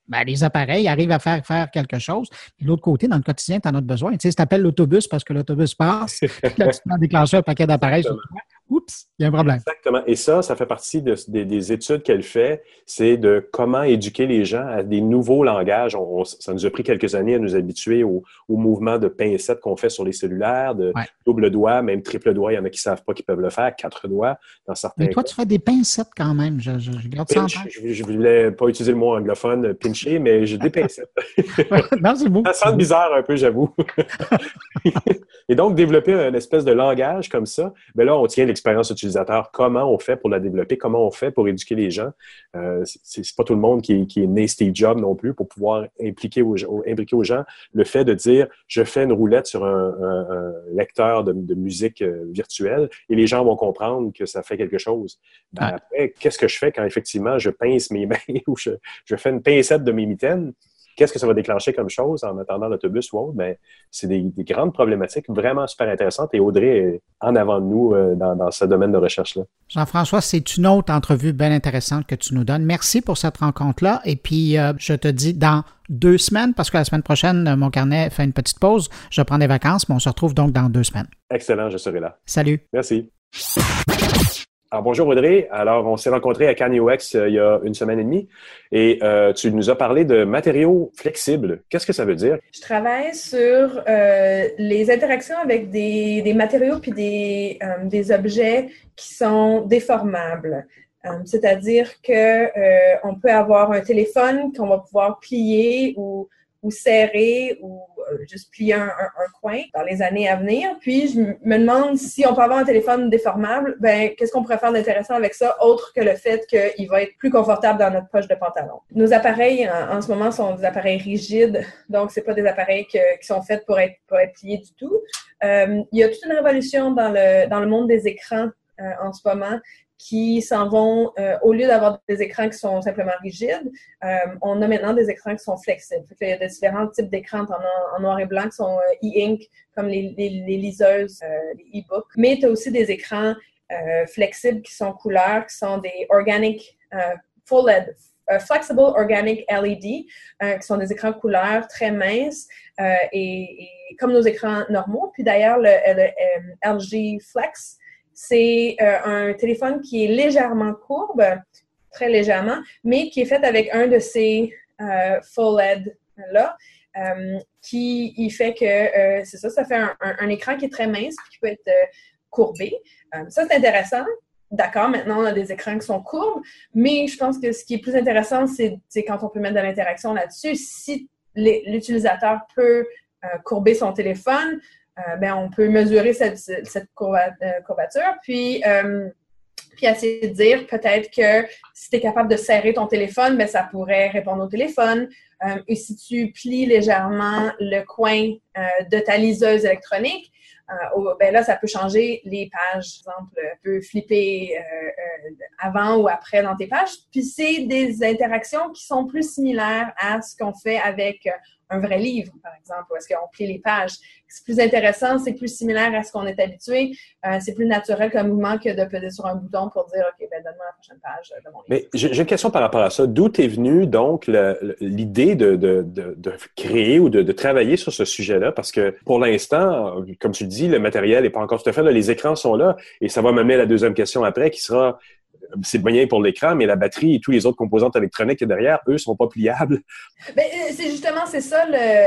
ben, les appareils, arrivent à faire, faire quelque chose. De l'autre côté, dans le quotidien, tu en as besoin. Tu sais, si tu appelles l'autobus parce que l'autobus passe, là, tu peux déclencher un paquet d'appareils sur toi oups, il y a un problème. Exactement. Et ça, ça fait partie des études qu'elle fait, c'est de comment éduquer les gens à des nouveaux langages. ça nous a pris quelques années à nous habituer au, mouvement de pincettes qu'on fait sur les cellulaires, de double doigt, même triple doigt. Il y en a qui ne savent pas qu'ils peuvent le faire, quatre doigts dans certains Mais toi, tu fais des pincettes quand même. Je, garde ça en je, ne voulais pas utiliser le mot anglophone, pincher, mais j'ai des pincettes. non, c'est beau. Ça sent bizarre un peu, j'avoue. Et donc, développer un espèce de langage comme ça, mais ben là, on tient expérience utilisateur, comment on fait pour la développer, comment on fait pour éduquer les gens. Euh, c'est pas tout le monde qui, qui est né Steve Jobs non plus pour pouvoir impliquer aux, impliquer aux gens le fait de dire je fais une roulette sur un, lecteur de, musique euh, virtuelle et les gens vont comprendre que ça fait quelque chose. Ben, après, qu'est-ce que je fais quand effectivement je pince mes mains ou je, je fais une pincette de mes mitaines? Qu'est-ce que ça va déclencher comme chose en attendant l'autobus ou autre? Mais ben, c'est des, grandes problématiques vraiment super intéressantes et Audrey est en avant de nous euh, dans, ce domaine de recherche-là. Jean-François, c'est une autre entrevue bien intéressante que tu nous donnes. Merci pour cette rencontre-là. Et puis, euh, je te dis dans deux semaines, parce que la semaine prochaine, mon carnet fait une petite pause. Je prends des vacances, mais on se retrouve donc dans deux semaines. Excellent, je serai là. Salut. Merci. Alors, bonjour Audrey. Alors, on s'est rencontrés à Cannes UX euh, il y a une semaine et demie et euh, tu nous as parlé de matériaux flexibles. Qu'est-ce que ça veut dire? Je travaille sur euh, les interactions avec des, matériaux puis des, des objets qui sont déformables. C'est-à-dire que on peut avoir un téléphone qu'on va pouvoir plier ou ou serrer ou euh, juste plier un, coin dans les années à venir. Puis je me demande si on peut avoir un téléphone déformable, ben qu'est-ce qu'on pourrait faire d'intéressant avec ça, autre que le fait qu'il va être plus confortable dans notre poche de pantalon? Nos appareils en, ce moment sont des appareils rigides, donc c'est pas des appareils qui sont faits pour être pour être pliés du tout. Euh, il y a toute une révolution dans le dans le monde des écrans euh, en ce moment qui s'en vont, euh, au lieu d'avoir des écrans qui sont simplement rigides, euh, on a maintenant des écrans qui sont flexibles. il y a différents types d'écrans en, noir et blanc qui sont euh, e-ink, comme les, les, les liseuses, les e-books. Mais tu as aussi des écrans flexibles qui sont couleurs, qui sont des organic full LED, flexible organic LED, qui sont des écrans couleurs très minces et, comme nos écrans normaux. Puis d'ailleurs, le, le LG Flex, c'est euh, un téléphone qui est légèrement courbe, très légèrement, mais qui est fait avec un de ces euh, full LED-là, euh, qui fait que, c'est ça, ça fait un, écran qui est très mince qui peut être courbé. ça, c'est intéressant. D'accord, maintenant on a des écrans qui sont courbes, mais je pense que ce qui est plus intéressant, c'est quand on peut mettre de l'interaction là-dessus. Si l'utilisateur peut courber son téléphone, euh, ben, on peut mesurer cette, euh, courbature, puis, euh, puis essayer de dire peut-être que si tu es capable de serrer ton téléphone, ben, ça pourrait répondre au téléphone. et si tu plies légèrement le coin de ta liseuse électronique, ben là, ça peut changer les pages. Par exemple, peut flipper avant ou après dans tes pages. Puis c'est des interactions qui sont plus similaires à ce qu'on fait avec un vrai livre, par exemple, où est-ce qu'on plie les pages. C'est plus intéressant, c'est plus similaire à ce qu'on est habitué. Euh, c'est plus naturel comme mouvement que de peser sur un bouton pour dire, OK, ben donne-moi la prochaine page de mon livre. Mais j'ai une question par rapport à ça. D'où est venue donc l'idée de, créer ou de, travailler sur ce sujet-là? Parce que pour l'instant, comme tu le dis, le matériel n'est pas encore tout à fait là. Les écrans sont là et ça va m'amener à la deuxième question après qui sera c'est bien pour l'écran, mais la batterie et tous les autres composantes électroniques derrière, eux, sont pas pliables. Ben, euh, c'est justement, c'est ça,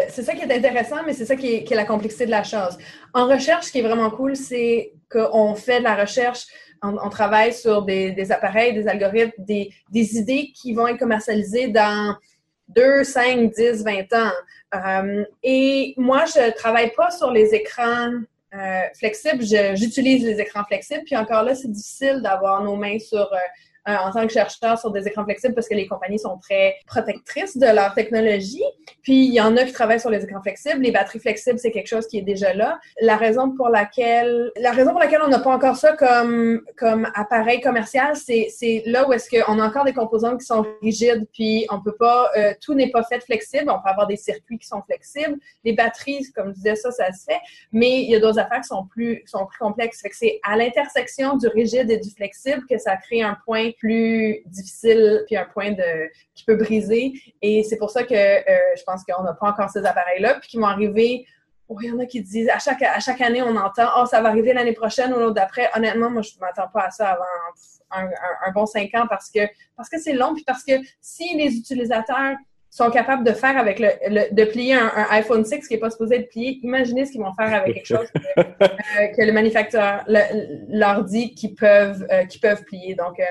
c'est ça qui est intéressant, mais c'est ça qui est, la complexité de la chose. En recherche, ce qui est vraiment cool, c'est qu'on fait de la recherche, on, travaille sur des, appareils, des algorithmes, des, idées qui vont être commercialisées dans 2, 5, 10, 20 ans. Euh, et moi, je travaille pas sur les écrans euh, flexible, j'utilise les écrans flexibles. Puis encore là, c'est difficile d'avoir nos mains sur euh, en tant que chercheur sur des écrans flexibles parce que les compagnies sont très protectrices de leur technologie. Puis il y en a qui travaillent sur les écrans flexibles. Les batteries flexibles, c'est quelque chose qui est déjà là. La raison pour laquelle, la raison pour laquelle on n'a pas encore ça comme, comme appareil commercial, c'est, là où est-ce qu'on a encore des composants qui sont rigides, puis on peut pas, euh, tout n'est pas fait flexible. On peut avoir des circuits qui sont flexibles. Les batteries, comme je disais, ça, ça se fait. Mais il y a d'autres affaires qui sont plus, sont plus complexes. Fait que c'est à l'intersection du rigide et du flexible que ça crée un point plus difficile, puis un point de qui peut briser. Et c'est pour ça que euh, je pense qu'on n'a pas encore ces appareils-là, puis qui vont arriver. Il y en a qui disent à chaque, à chaque année, on entend Oh, ça va arriver l'année prochaine ou l'autre d'après. Honnêtement, moi, je ne m'attends pas à ça avant un, un, bon cinq ans parce que parce que c'est long, puis parce que si les utilisateurs sont capables de faire avec le, de plier un, iPhone 6 qui n'est pas supposé être plié, imaginez ce qu'ils vont faire avec quelque chose que, euh, le manufacturier leur dit qu'ils peuvent, euh, qu'ils peuvent plier. Donc,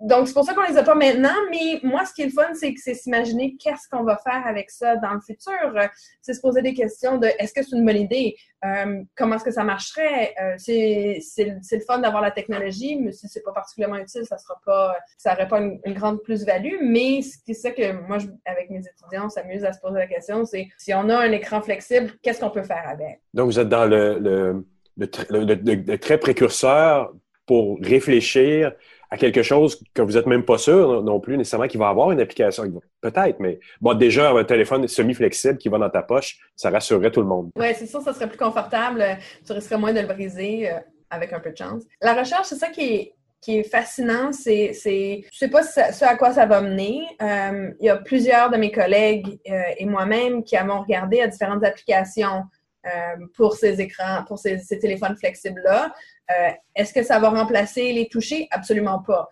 donc, c'est pour ça qu'on les a pas maintenant, mais moi, ce qui est le fun, c'est que c'est s'imaginer qu'est-ce qu'on va faire avec ça dans le futur. C'est se poser des questions de est-ce que c'est une bonne idée? Euh, comment est-ce que ça marcherait? Euh, c'est le fun d'avoir la technologie, mais si c'est pas particulièrement utile, ça sera pas, ça n'aurait pas une, grande plus-value. Mais c'est ça que moi, avec mes étudiants, on s'amuse à se poser la question, c'est si on a un écran flexible, qu'est-ce qu'on peut faire avec? Donc, vous êtes dans le, le, le très précurseur pour réfléchir à quelque chose que vous n'êtes même pas sûr non plus nécessairement qu'il va avoir une application. Peut-être, mais bon, déjà, un téléphone semi-flexible qui va dans ta poche, ça rassurerait tout le monde. Oui, c'est sûr, ça serait plus confortable. Tu risquerais moins de le briser euh, avec un peu de chance. La recherche, c'est ça qui est, qui est fascinant, c'est, c'est, je sais pas ce à quoi ça va mener. Euh, il y a plusieurs de mes collègues euh, et moi-même qui avons regardé à différentes applications pour ces écrans, pour ces, ces téléphones flexibles-là. Euh, est-ce que ça va remplacer les touchés? Absolument pas.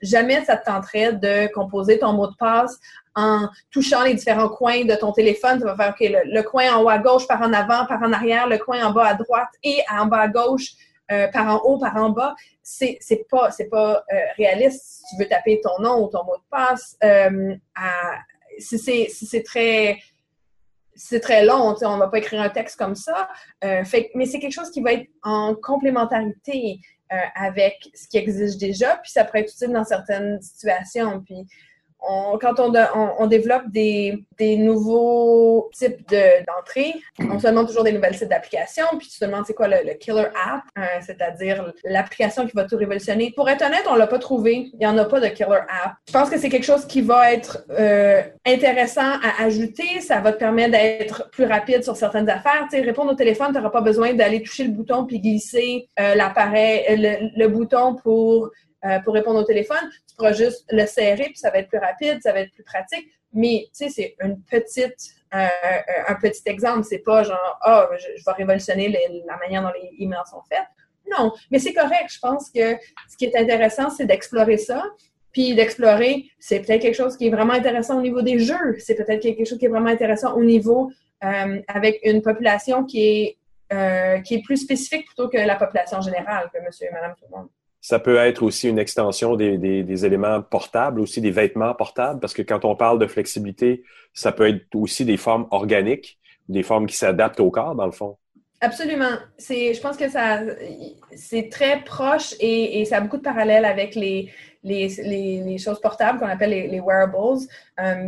jamais ça te tenterait de composer ton mot de passe en touchant les différents coins de ton téléphone. Tu vas faire, OK, le, coin en haut à gauche par en avant, par en arrière, le coin en bas à droite et en bas à gauche euh, par en haut, par en bas. C'est, pas, pas euh, réaliste si tu veux taper ton nom ou ton mot de passe. c'est, c'est très c'est très long, on va pas écrire un texte comme ça. Euh, mais c'est quelque chose qui va être en complémentarité euh, avec ce qui existe déjà, puis ça pourrait être utile dans certaines situations. Puis quand on, on, développe des, des, nouveaux types d'entrées, on se demande toujours des nouvelles sites d'applications, puis tu te demandes c'est quoi le, killer app, euh, c'est-à-dire l'application qui va tout révolutionner. Pour être honnête, on l'a pas trouvé. Il y en a pas de killer app. Je pense que c'est quelque chose qui va être euh, intéressant à ajouter. Ça va te permettre d'être plus rapide sur certaines affaires. Tu sais, répondre au téléphone, tu n'auras pas besoin d'aller toucher le bouton puis glisser euh, l'appareil, le, le bouton pour euh, pour répondre au téléphone. Tu pourras juste le serrer, puis ça va être plus rapide, ça va être plus pratique. Mais, tu sais, c'est euh, un petit exemple. C'est pas genre, ah, je, vais révolutionner la manière dont les emails sont faits. Non, mais c'est correct. Je pense que ce qui est intéressant, c'est d'explorer ça. Puis d'explorer, c'est peut-être quelque chose qui est vraiment intéressant au niveau des jeux. C'est peut-être quelque chose qui est vraiment intéressant au niveau euh, avec une population qui est, qui est plus spécifique plutôt que la population générale, que monsieur et madame tout le monde. Ça peut être aussi une extension des, des, éléments portables, aussi des vêtements portables, parce que quand on parle de flexibilité, ça peut être aussi des formes organiques, des formes qui s'adaptent au corps, dans le fond. Absolument. C'est, je pense que ça, c'est très proche et, et, ça a beaucoup de parallèles avec les, les, les, choses portables qu'on appelle les, wearables.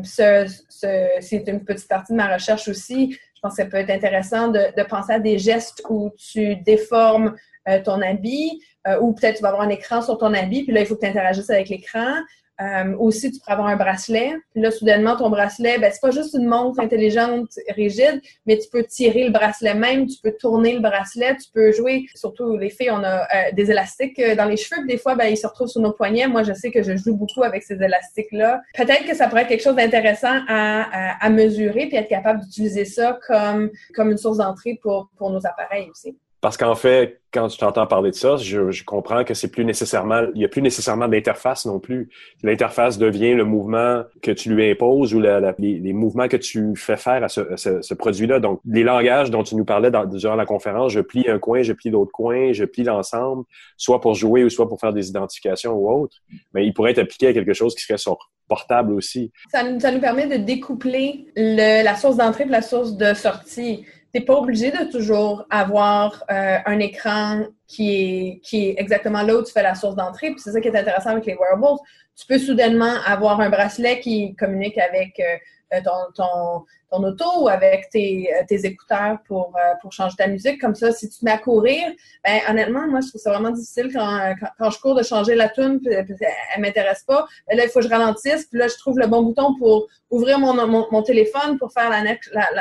Ce, c'est une petite partie de ma recherche aussi. Je pense que ça peut être intéressant de, de penser à des gestes où tu déformes euh, ton habit, euh, ou peut-être tu vas avoir un écran sur ton habit, puis là, il faut que tu interagisses avec l'écran. Euh, aussi, tu pourrais avoir un bracelet. Puis là, soudainement, ton bracelet, ben, c'est pas juste une montre intelligente, rigide, mais tu peux tirer le bracelet même, tu peux tourner le bracelet, tu peux jouer. Surtout, les filles, on a des élastiques dans les cheveux, puis des fois, ben, ils se retrouvent sur nos poignets. Moi, je sais que je joue beaucoup avec ces élastiques-là. Peut-être que ça pourrait être quelque chose d'intéressant à, à, mesurer, puis être capable d'utiliser ça comme, comme une source d'entrée pour, pour nos appareils aussi. Parce qu'en fait, quand tu t'entends parler de ça, je, comprends que c'est plus nécessairement, il y a plus nécessairement d'interface non plus. L'interface devient le mouvement que tu lui imposes ou les, mouvements que tu fais faire à ce, produit-là. Donc, les langages dont tu nous parlais durant la conférence, je plie un coin, je plie l'autre coin, je plie l'ensemble, soit pour jouer ou soit pour faire des identifications ou autre. Mais il pourrait être appliqué à quelque chose qui serait sur portable aussi. Ça, ça nous permet de découpler la source d'entrée de la source de sortie n'es pas obligé de toujours avoir euh, un écran qui est, qui est exactement là où tu fais la source d'entrée. Puis c'est ça qui est intéressant avec les wearables. Tu peux soudainement avoir un bracelet qui communique avec euh, euh, ton, ton, ton, auto ou avec tes, euh, écouteurs pour, euh, pour changer ta musique. Comme ça, si tu te mets à courir, ben, honnêtement, moi, je trouve ça vraiment difficile quand, quand, je cours de changer la tune, puis, elle m'intéresse pas. Ben là, il faut que je ralentisse, puis là, je trouve le bon bouton pour ouvrir mon, mon, téléphone pour faire la,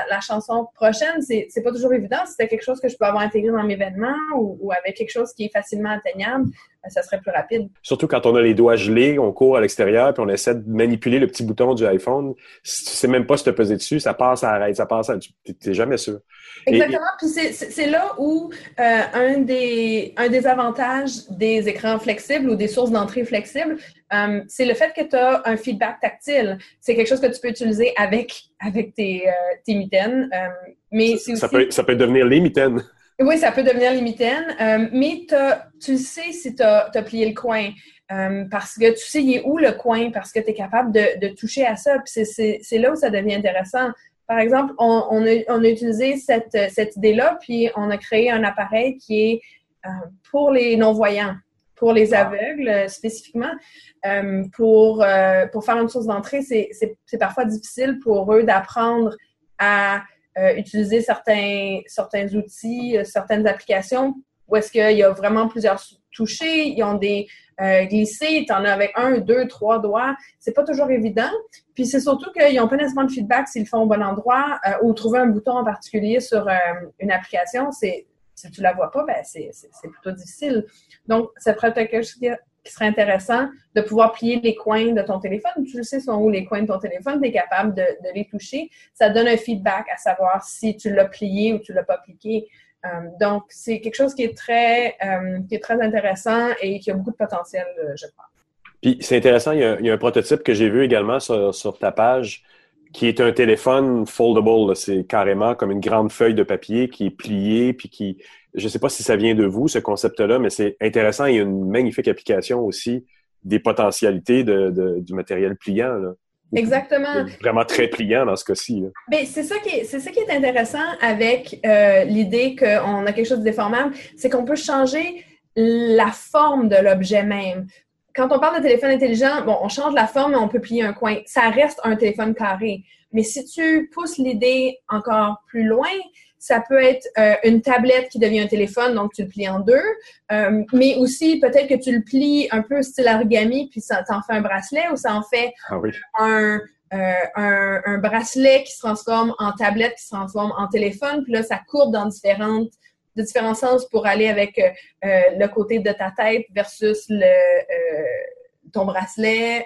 la, chanson prochaine. C'est pas toujours évident. Si c'est quelque chose que je peux avoir intégré dans mes événements ou, avec quelque chose qui est facilement atteignable, ben, ça serait plus rapide. Surtout quand on a les doigts gelés, on court à l'extérieur, puis on essaie de manipuler le petit bouton du iPhone. Si tu sais même pas se te peser dessus, ça passe, ça arrête, ça passe, tu n'es jamais sûr. Exactement. Puis c'est là où euh, un, des, un des avantages des écrans flexibles ou des sources d'entrée flexibles, euh, c'est le fait que tu as un feedback tactile. C'est quelque chose que tu peux utiliser avec, avec tes, euh, tes mitaines. mais ça, aussi... ça, peut, ça peut devenir les mitaines. Oui, ça peut devenir limitaine, euh, mais tu le sais si tu as, plié le coin. euh, parce que tu sais, il est où le coin, parce que tu es capable de, toucher à ça. Puis c'est là où ça devient intéressant. Par exemple, on, a, utilisé cette, cette idée-là, puis on a créé un appareil qui est euh, pour les non-voyants, pour les aveugles euh, spécifiquement. pour, pour faire une source d'entrée, c'est parfois difficile pour eux d'apprendre à utiliser certains, certains outils, certaines applications où est-ce qu'il y a vraiment plusieurs touchés, ils ont des euh, glissés, tu en as avec un, deux, trois doigts. C'est pas toujours évident. Puis c'est surtout qu'ils n'ont pas nécessairement de feedback s'ils le font au bon endroit euh, ou trouver un bouton en particulier sur euh, une application, c'est si tu la vois pas, ben c'est plutôt difficile. Donc, quelque chose qui serait intéressant de pouvoir plier les coins de ton téléphone. Tu le sais sont où les coins de ton téléphone, tu es capable de, les toucher. Ça donne un feedback à savoir si tu l'as plié ou tu l'as pas plié. Euh, donc, c'est quelque chose qui est très, euh, qui est très intéressant et qui a beaucoup de potentiel, euh, je crois. Puis c'est intéressant, il y, a, un prototype que j'ai vu également sur, ta page qui est un téléphone foldable. C'est carrément comme une grande feuille de papier qui est pliée, puis qui, je ne sais pas si ça vient de vous, ce concept-là, mais c'est intéressant. Il y a une magnifique application aussi des potentialités de, du matériel pliant. Exactement. Vraiment très pliant dans ce cas-ci. Ben, c'est ça qui est, c'est ça qui est intéressant avec euh, l'idée qu'on a quelque chose de déformable, c'est qu'on peut changer la forme de l'objet même. Quand on parle de téléphone intelligent, bon, on change la forme, mais on peut plier un coin. Ça reste un téléphone carré. Mais si tu pousses l'idée encore plus loin, ça peut être euh, une tablette qui devient un téléphone, donc tu le plies en deux. Euh, mais aussi, peut-être que tu le plies un peu style origami, puis ça t'en fait un bracelet ou ça en fait ah euh, un, un, bracelet qui se transforme en tablette, qui se transforme en téléphone. Puis là, ça courbe dans différentes de différents sens pour aller avec le côté de ta tête versus le, ton bracelet.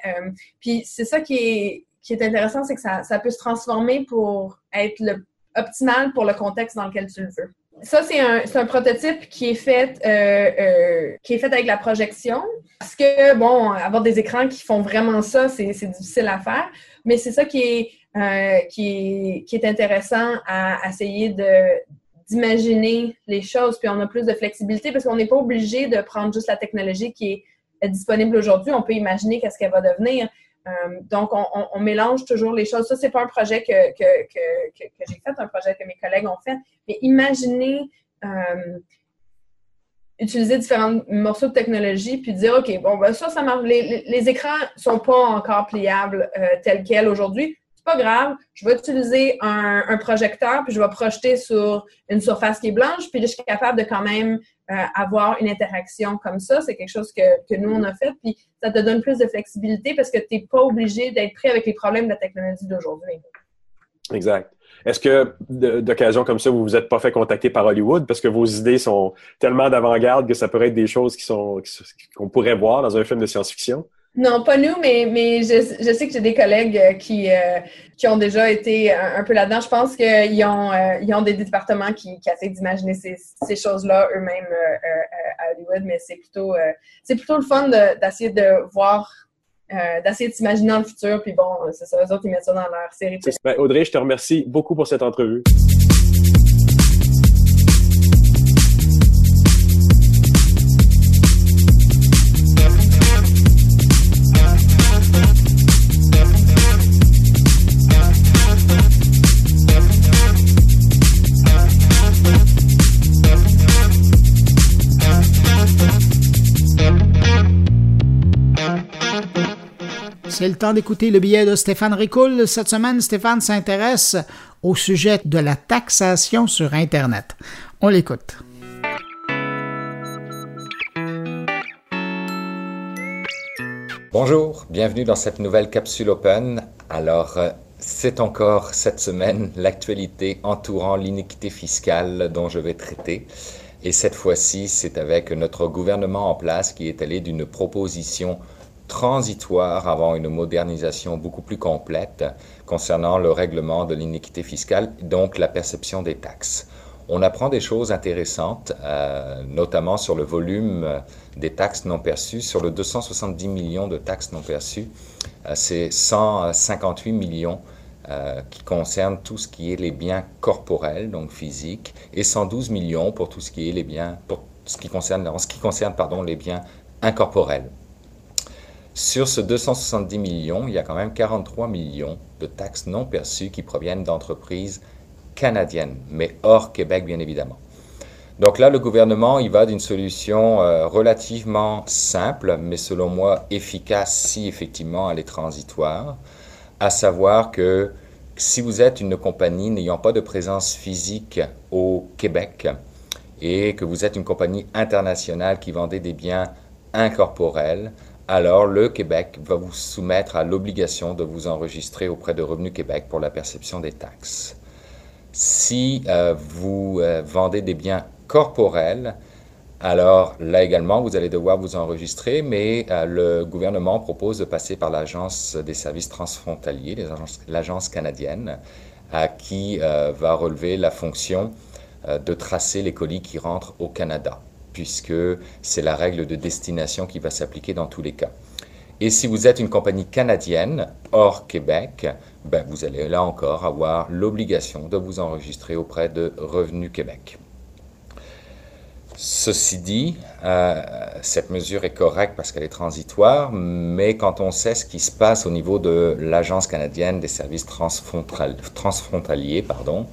puis c'est ça qui est, qui est intéressant, c'est que ça, ça peut se transformer pour être le optimal pour le contexte dans lequel tu le veux. Ça, c'est un, prototype qui est fait euh, euh, qui est fait avec la projection. Parce que, bon, avoir des écrans qui font vraiment ça, c'est difficile à faire. Mais c'est ça qui est, euh, qui est, qui est intéressant à essayer d'imaginer les choses. Puis on a plus de flexibilité parce qu'on n'est pas obligé de prendre juste la technologie qui est disponible aujourd'hui. On peut imaginer qu'est-ce qu'elle va devenir. Euh, donc, on, mélange toujours les choses. Ça, c'est pas un projet que, j'ai fait, un projet que mes collègues ont fait. Mais imaginez euh, utiliser différents morceaux de technologie puis dire, OK, bon, ben ça, ça marche. Les, les, écrans sont pas encore pliables euh, tels quels aujourd'hui pas grave, je vais utiliser un, projecteur, puis je vais projeter sur une surface qui est blanche, puis je suis capable de quand même euh, avoir une interaction comme ça. C'est quelque chose que, que, nous, on a fait, puis ça te donne plus de flexibilité parce que tu n'es pas obligé d'être prêt avec les problèmes de la technologie d'aujourd'hui. Exact. Est-ce que d'occasion comme ça, vous vous êtes pas fait contacter par Hollywood? Parce que vos idées sont tellement d'avant-garde que ça pourrait être des choses qui sont qu'on pourrait voir dans un film de science-fiction? Non, pas nous, mais, mais je, je sais que j'ai des collègues euh, qui, euh, qui ont déjà été un, peu là-dedans. Je pense qu'ils ont, euh, ils ont des départements qui, qui essaient d'imaginer ces, ces choses-là eux-mêmes à Hollywood, mais c'est plutôt, c'est plutôt le fun d'essayer de, voir d'essayer de s'imaginer dans le futur. Puis bon, c'est ça, eux autres, ils mettent ça dans leur série. Ben, Audrey, je te remercie beaucoup pour cette entrevue. Le temps d'écouter le billet de Stéphane Ricoul. Cette semaine, Stéphane s'intéresse au sujet de la taxation sur Internet. On l'écoute. Bonjour, bienvenue dans cette nouvelle capsule Open. Alors, c'est encore cette semaine l'actualité entourant l'iniquité fiscale dont je vais traiter. Et cette fois-ci, c'est avec notre gouvernement en place qui est allé d'une proposition transitoire avant une modernisation beaucoup plus complète concernant le règlement de l'iniquité fiscale, donc la perception des taxes. On apprend des choses intéressantes, euh, notamment sur le volume des taxes non perçues. Sur le 270 millions de taxes non perçues, euh, c'est 158 millions euh, qui concernent tout ce qui est les biens corporels, donc physiques, et 112 millions pour tout ce qui est biens, pour concerne, les biens incorporels. Sur ce 270 millions, il y a quand même 43 millions de taxes non perçues qui proviennent d'entreprises canadiennes, mais hors Québec bien évidemment. Donc là, le gouvernement, il va d'une solution euh, relativement simple, mais selon moi efficace si effectivement elle est transitoire, à savoir que si vous êtes une compagnie n'ayant pas de présence physique au Québec et que vous êtes une compagnie internationale qui vendait des biens incorporels, alors le Québec va vous soumettre à l'obligation de vous enregistrer auprès de Revenu Québec pour la perception des taxes. Si euh, vous euh, vendez des biens corporels, alors là également, vous allez devoir vous enregistrer, mais euh, le gouvernement propose de passer par l'Agence des services transfrontaliers, l'agence canadienne, qui va relever la fonction de tracer les colis qui rentrent au Canada puisque c'est la règle de destination qui va s'appliquer dans tous les cas. Et si vous êtes une compagnie canadienne hors Québec, ben vous allez là encore avoir l'obligation de vous enregistrer auprès de Revenu Québec. Ceci dit, euh, cette mesure est correcte parce qu'elle est transitoire, mais quand on sait ce qui se passe au niveau de l'Agence canadienne des services transfrontaliers, pardon,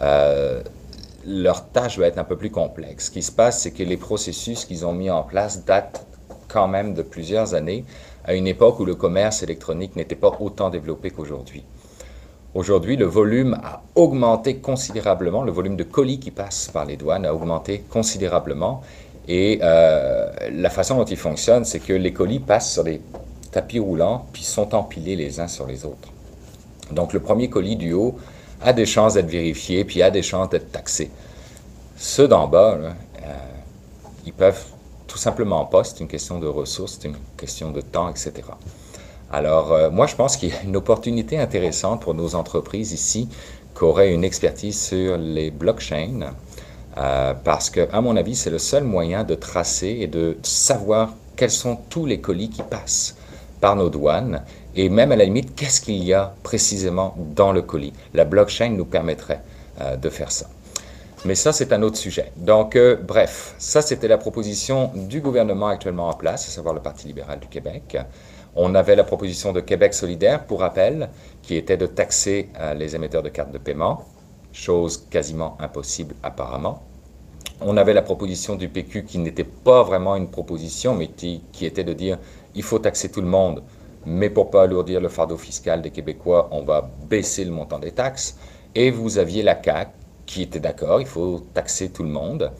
euh, leur tâche va être un peu plus complexe. Ce qui se passe, c'est que les processus qu'ils ont mis en place datent quand même de plusieurs années, à une époque où le commerce électronique n'était pas autant développé qu'aujourd'hui. Aujourd'hui, le volume a augmenté considérablement, le volume de colis qui passent par les douanes a augmenté considérablement. Et euh, la façon dont il fonctionne, c'est que les colis passent sur des tapis roulants, puis sont empilés les uns sur les autres. Donc le premier colis du haut a des chances d'être vérifiés, puis a des chances d'être taxés. Ceux d'en bas, euh, ils peuvent tout simplement pas. C'est une question de ressources, c'est une question de temps, etc. Alors, euh, moi, je pense qu'il y a une opportunité intéressante pour nos entreprises ici qui auraient une expertise sur les blockchains, euh, parce que, à mon avis, c'est le seul moyen de tracer et de savoir quels sont tous les colis qui passent par nos douanes et même à la limite, qu'est-ce qu'il y a précisément dans le colis? La blockchain nous permettrait euh, de faire ça. Mais ça, c'est un autre sujet. Donc, euh, bref, ça, c'était la proposition du gouvernement actuellement en place, à savoir le Parti libéral du Québec. On avait la proposition de Québec solidaire, pour rappel, qui était de taxer euh, les émetteurs de cartes de paiement, chose quasiment impossible apparemment. On avait la proposition du PQ qui n'était pas vraiment une proposition, mais qui, qui était de dire il faut taxer tout le monde mais pour pas alourdir le fardeau fiscal des Québécois, on va baisser le montant des taxes. Et vous aviez la CAQ qui était d'accord, il faut taxer tout le monde,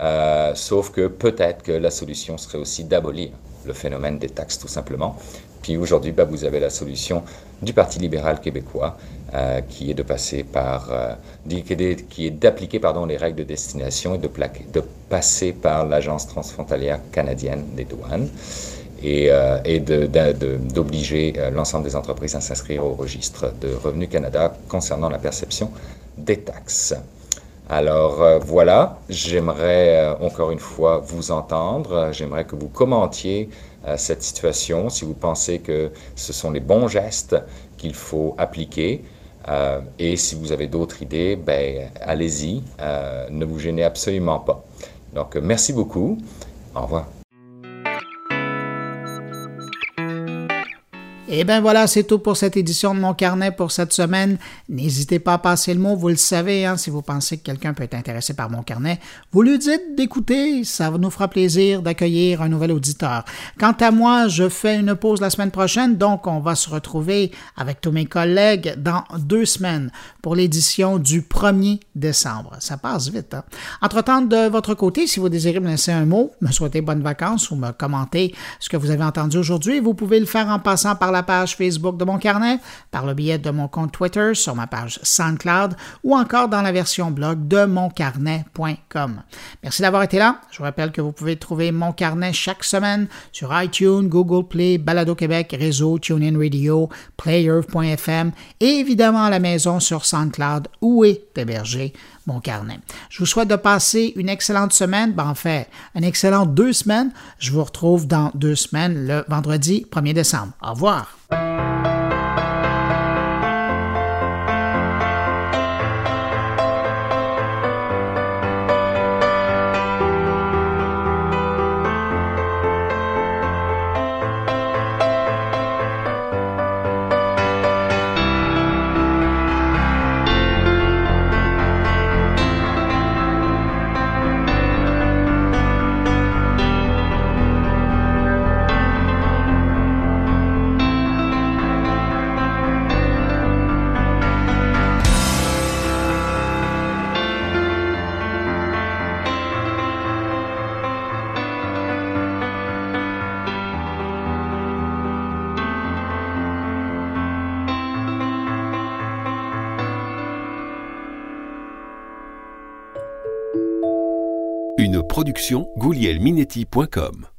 euh, sauf que peut-être que la solution serait aussi d'abolir le phénomène des taxes tout simplement. Puis aujourd'hui, bah, vous avez la solution du Parti libéral québécois euh, qui est de passer par, euh, qui est d'appliquer pardon les règles de destination et de passer par l'agence transfrontalière canadienne des douanes et, euh, d'obliger euh, l'ensemble des entreprises à s'inscrire au registre de Revenu Canada concernant la perception des taxes. Alors euh, voilà, j'aimerais encore une fois vous entendre, j'aimerais que vous commentiez cette situation, si vous pensez que ce sont les bons gestes qu'il faut appliquer. et si vous avez d'autres idées, ben, allez-y, ne vous gênez absolument pas. Donc merci beaucoup, au revoir. Et eh bien voilà, c'est tout pour cette édition de mon carnet pour cette semaine. N'hésitez pas à passer le mot, vous le savez, hein, si vous pensez que quelqu'un peut être intéressé par mon carnet, vous lui dites d'écouter, ça nous fera plaisir d'accueillir un nouvel auditeur. Quant à moi, je fais une pause la semaine prochaine, donc on va se retrouver avec tous mes collègues dans deux semaines pour l'édition du 1er décembre. Ça passe vite. Hein? Entre-temps, de votre côté, si vous désirez me laisser un mot, me souhaiter bonnes vacances ou me commenter ce que vous avez entendu aujourd'hui, vous pouvez le faire en passant par la page Facebook de mon carnet, par le biais de mon compte Twitter, sur ma page SoundCloud ou encore dans la version blog de moncarnet.com. Merci d'avoir été là. Je vous rappelle que vous pouvez trouver mon carnet chaque semaine sur iTunes, Google Play, Balado Québec, Réseau, TuneIn Radio, Player.fm et évidemment à la maison sur SoundCloud où est hébergé mon carnet. Je vous souhaite de passer une excellente semaine, ben, en fait, une excellente deux semaines. Je vous retrouve dans deux semaines, le vendredi 1er décembre. Au revoir. goulielminetti.com.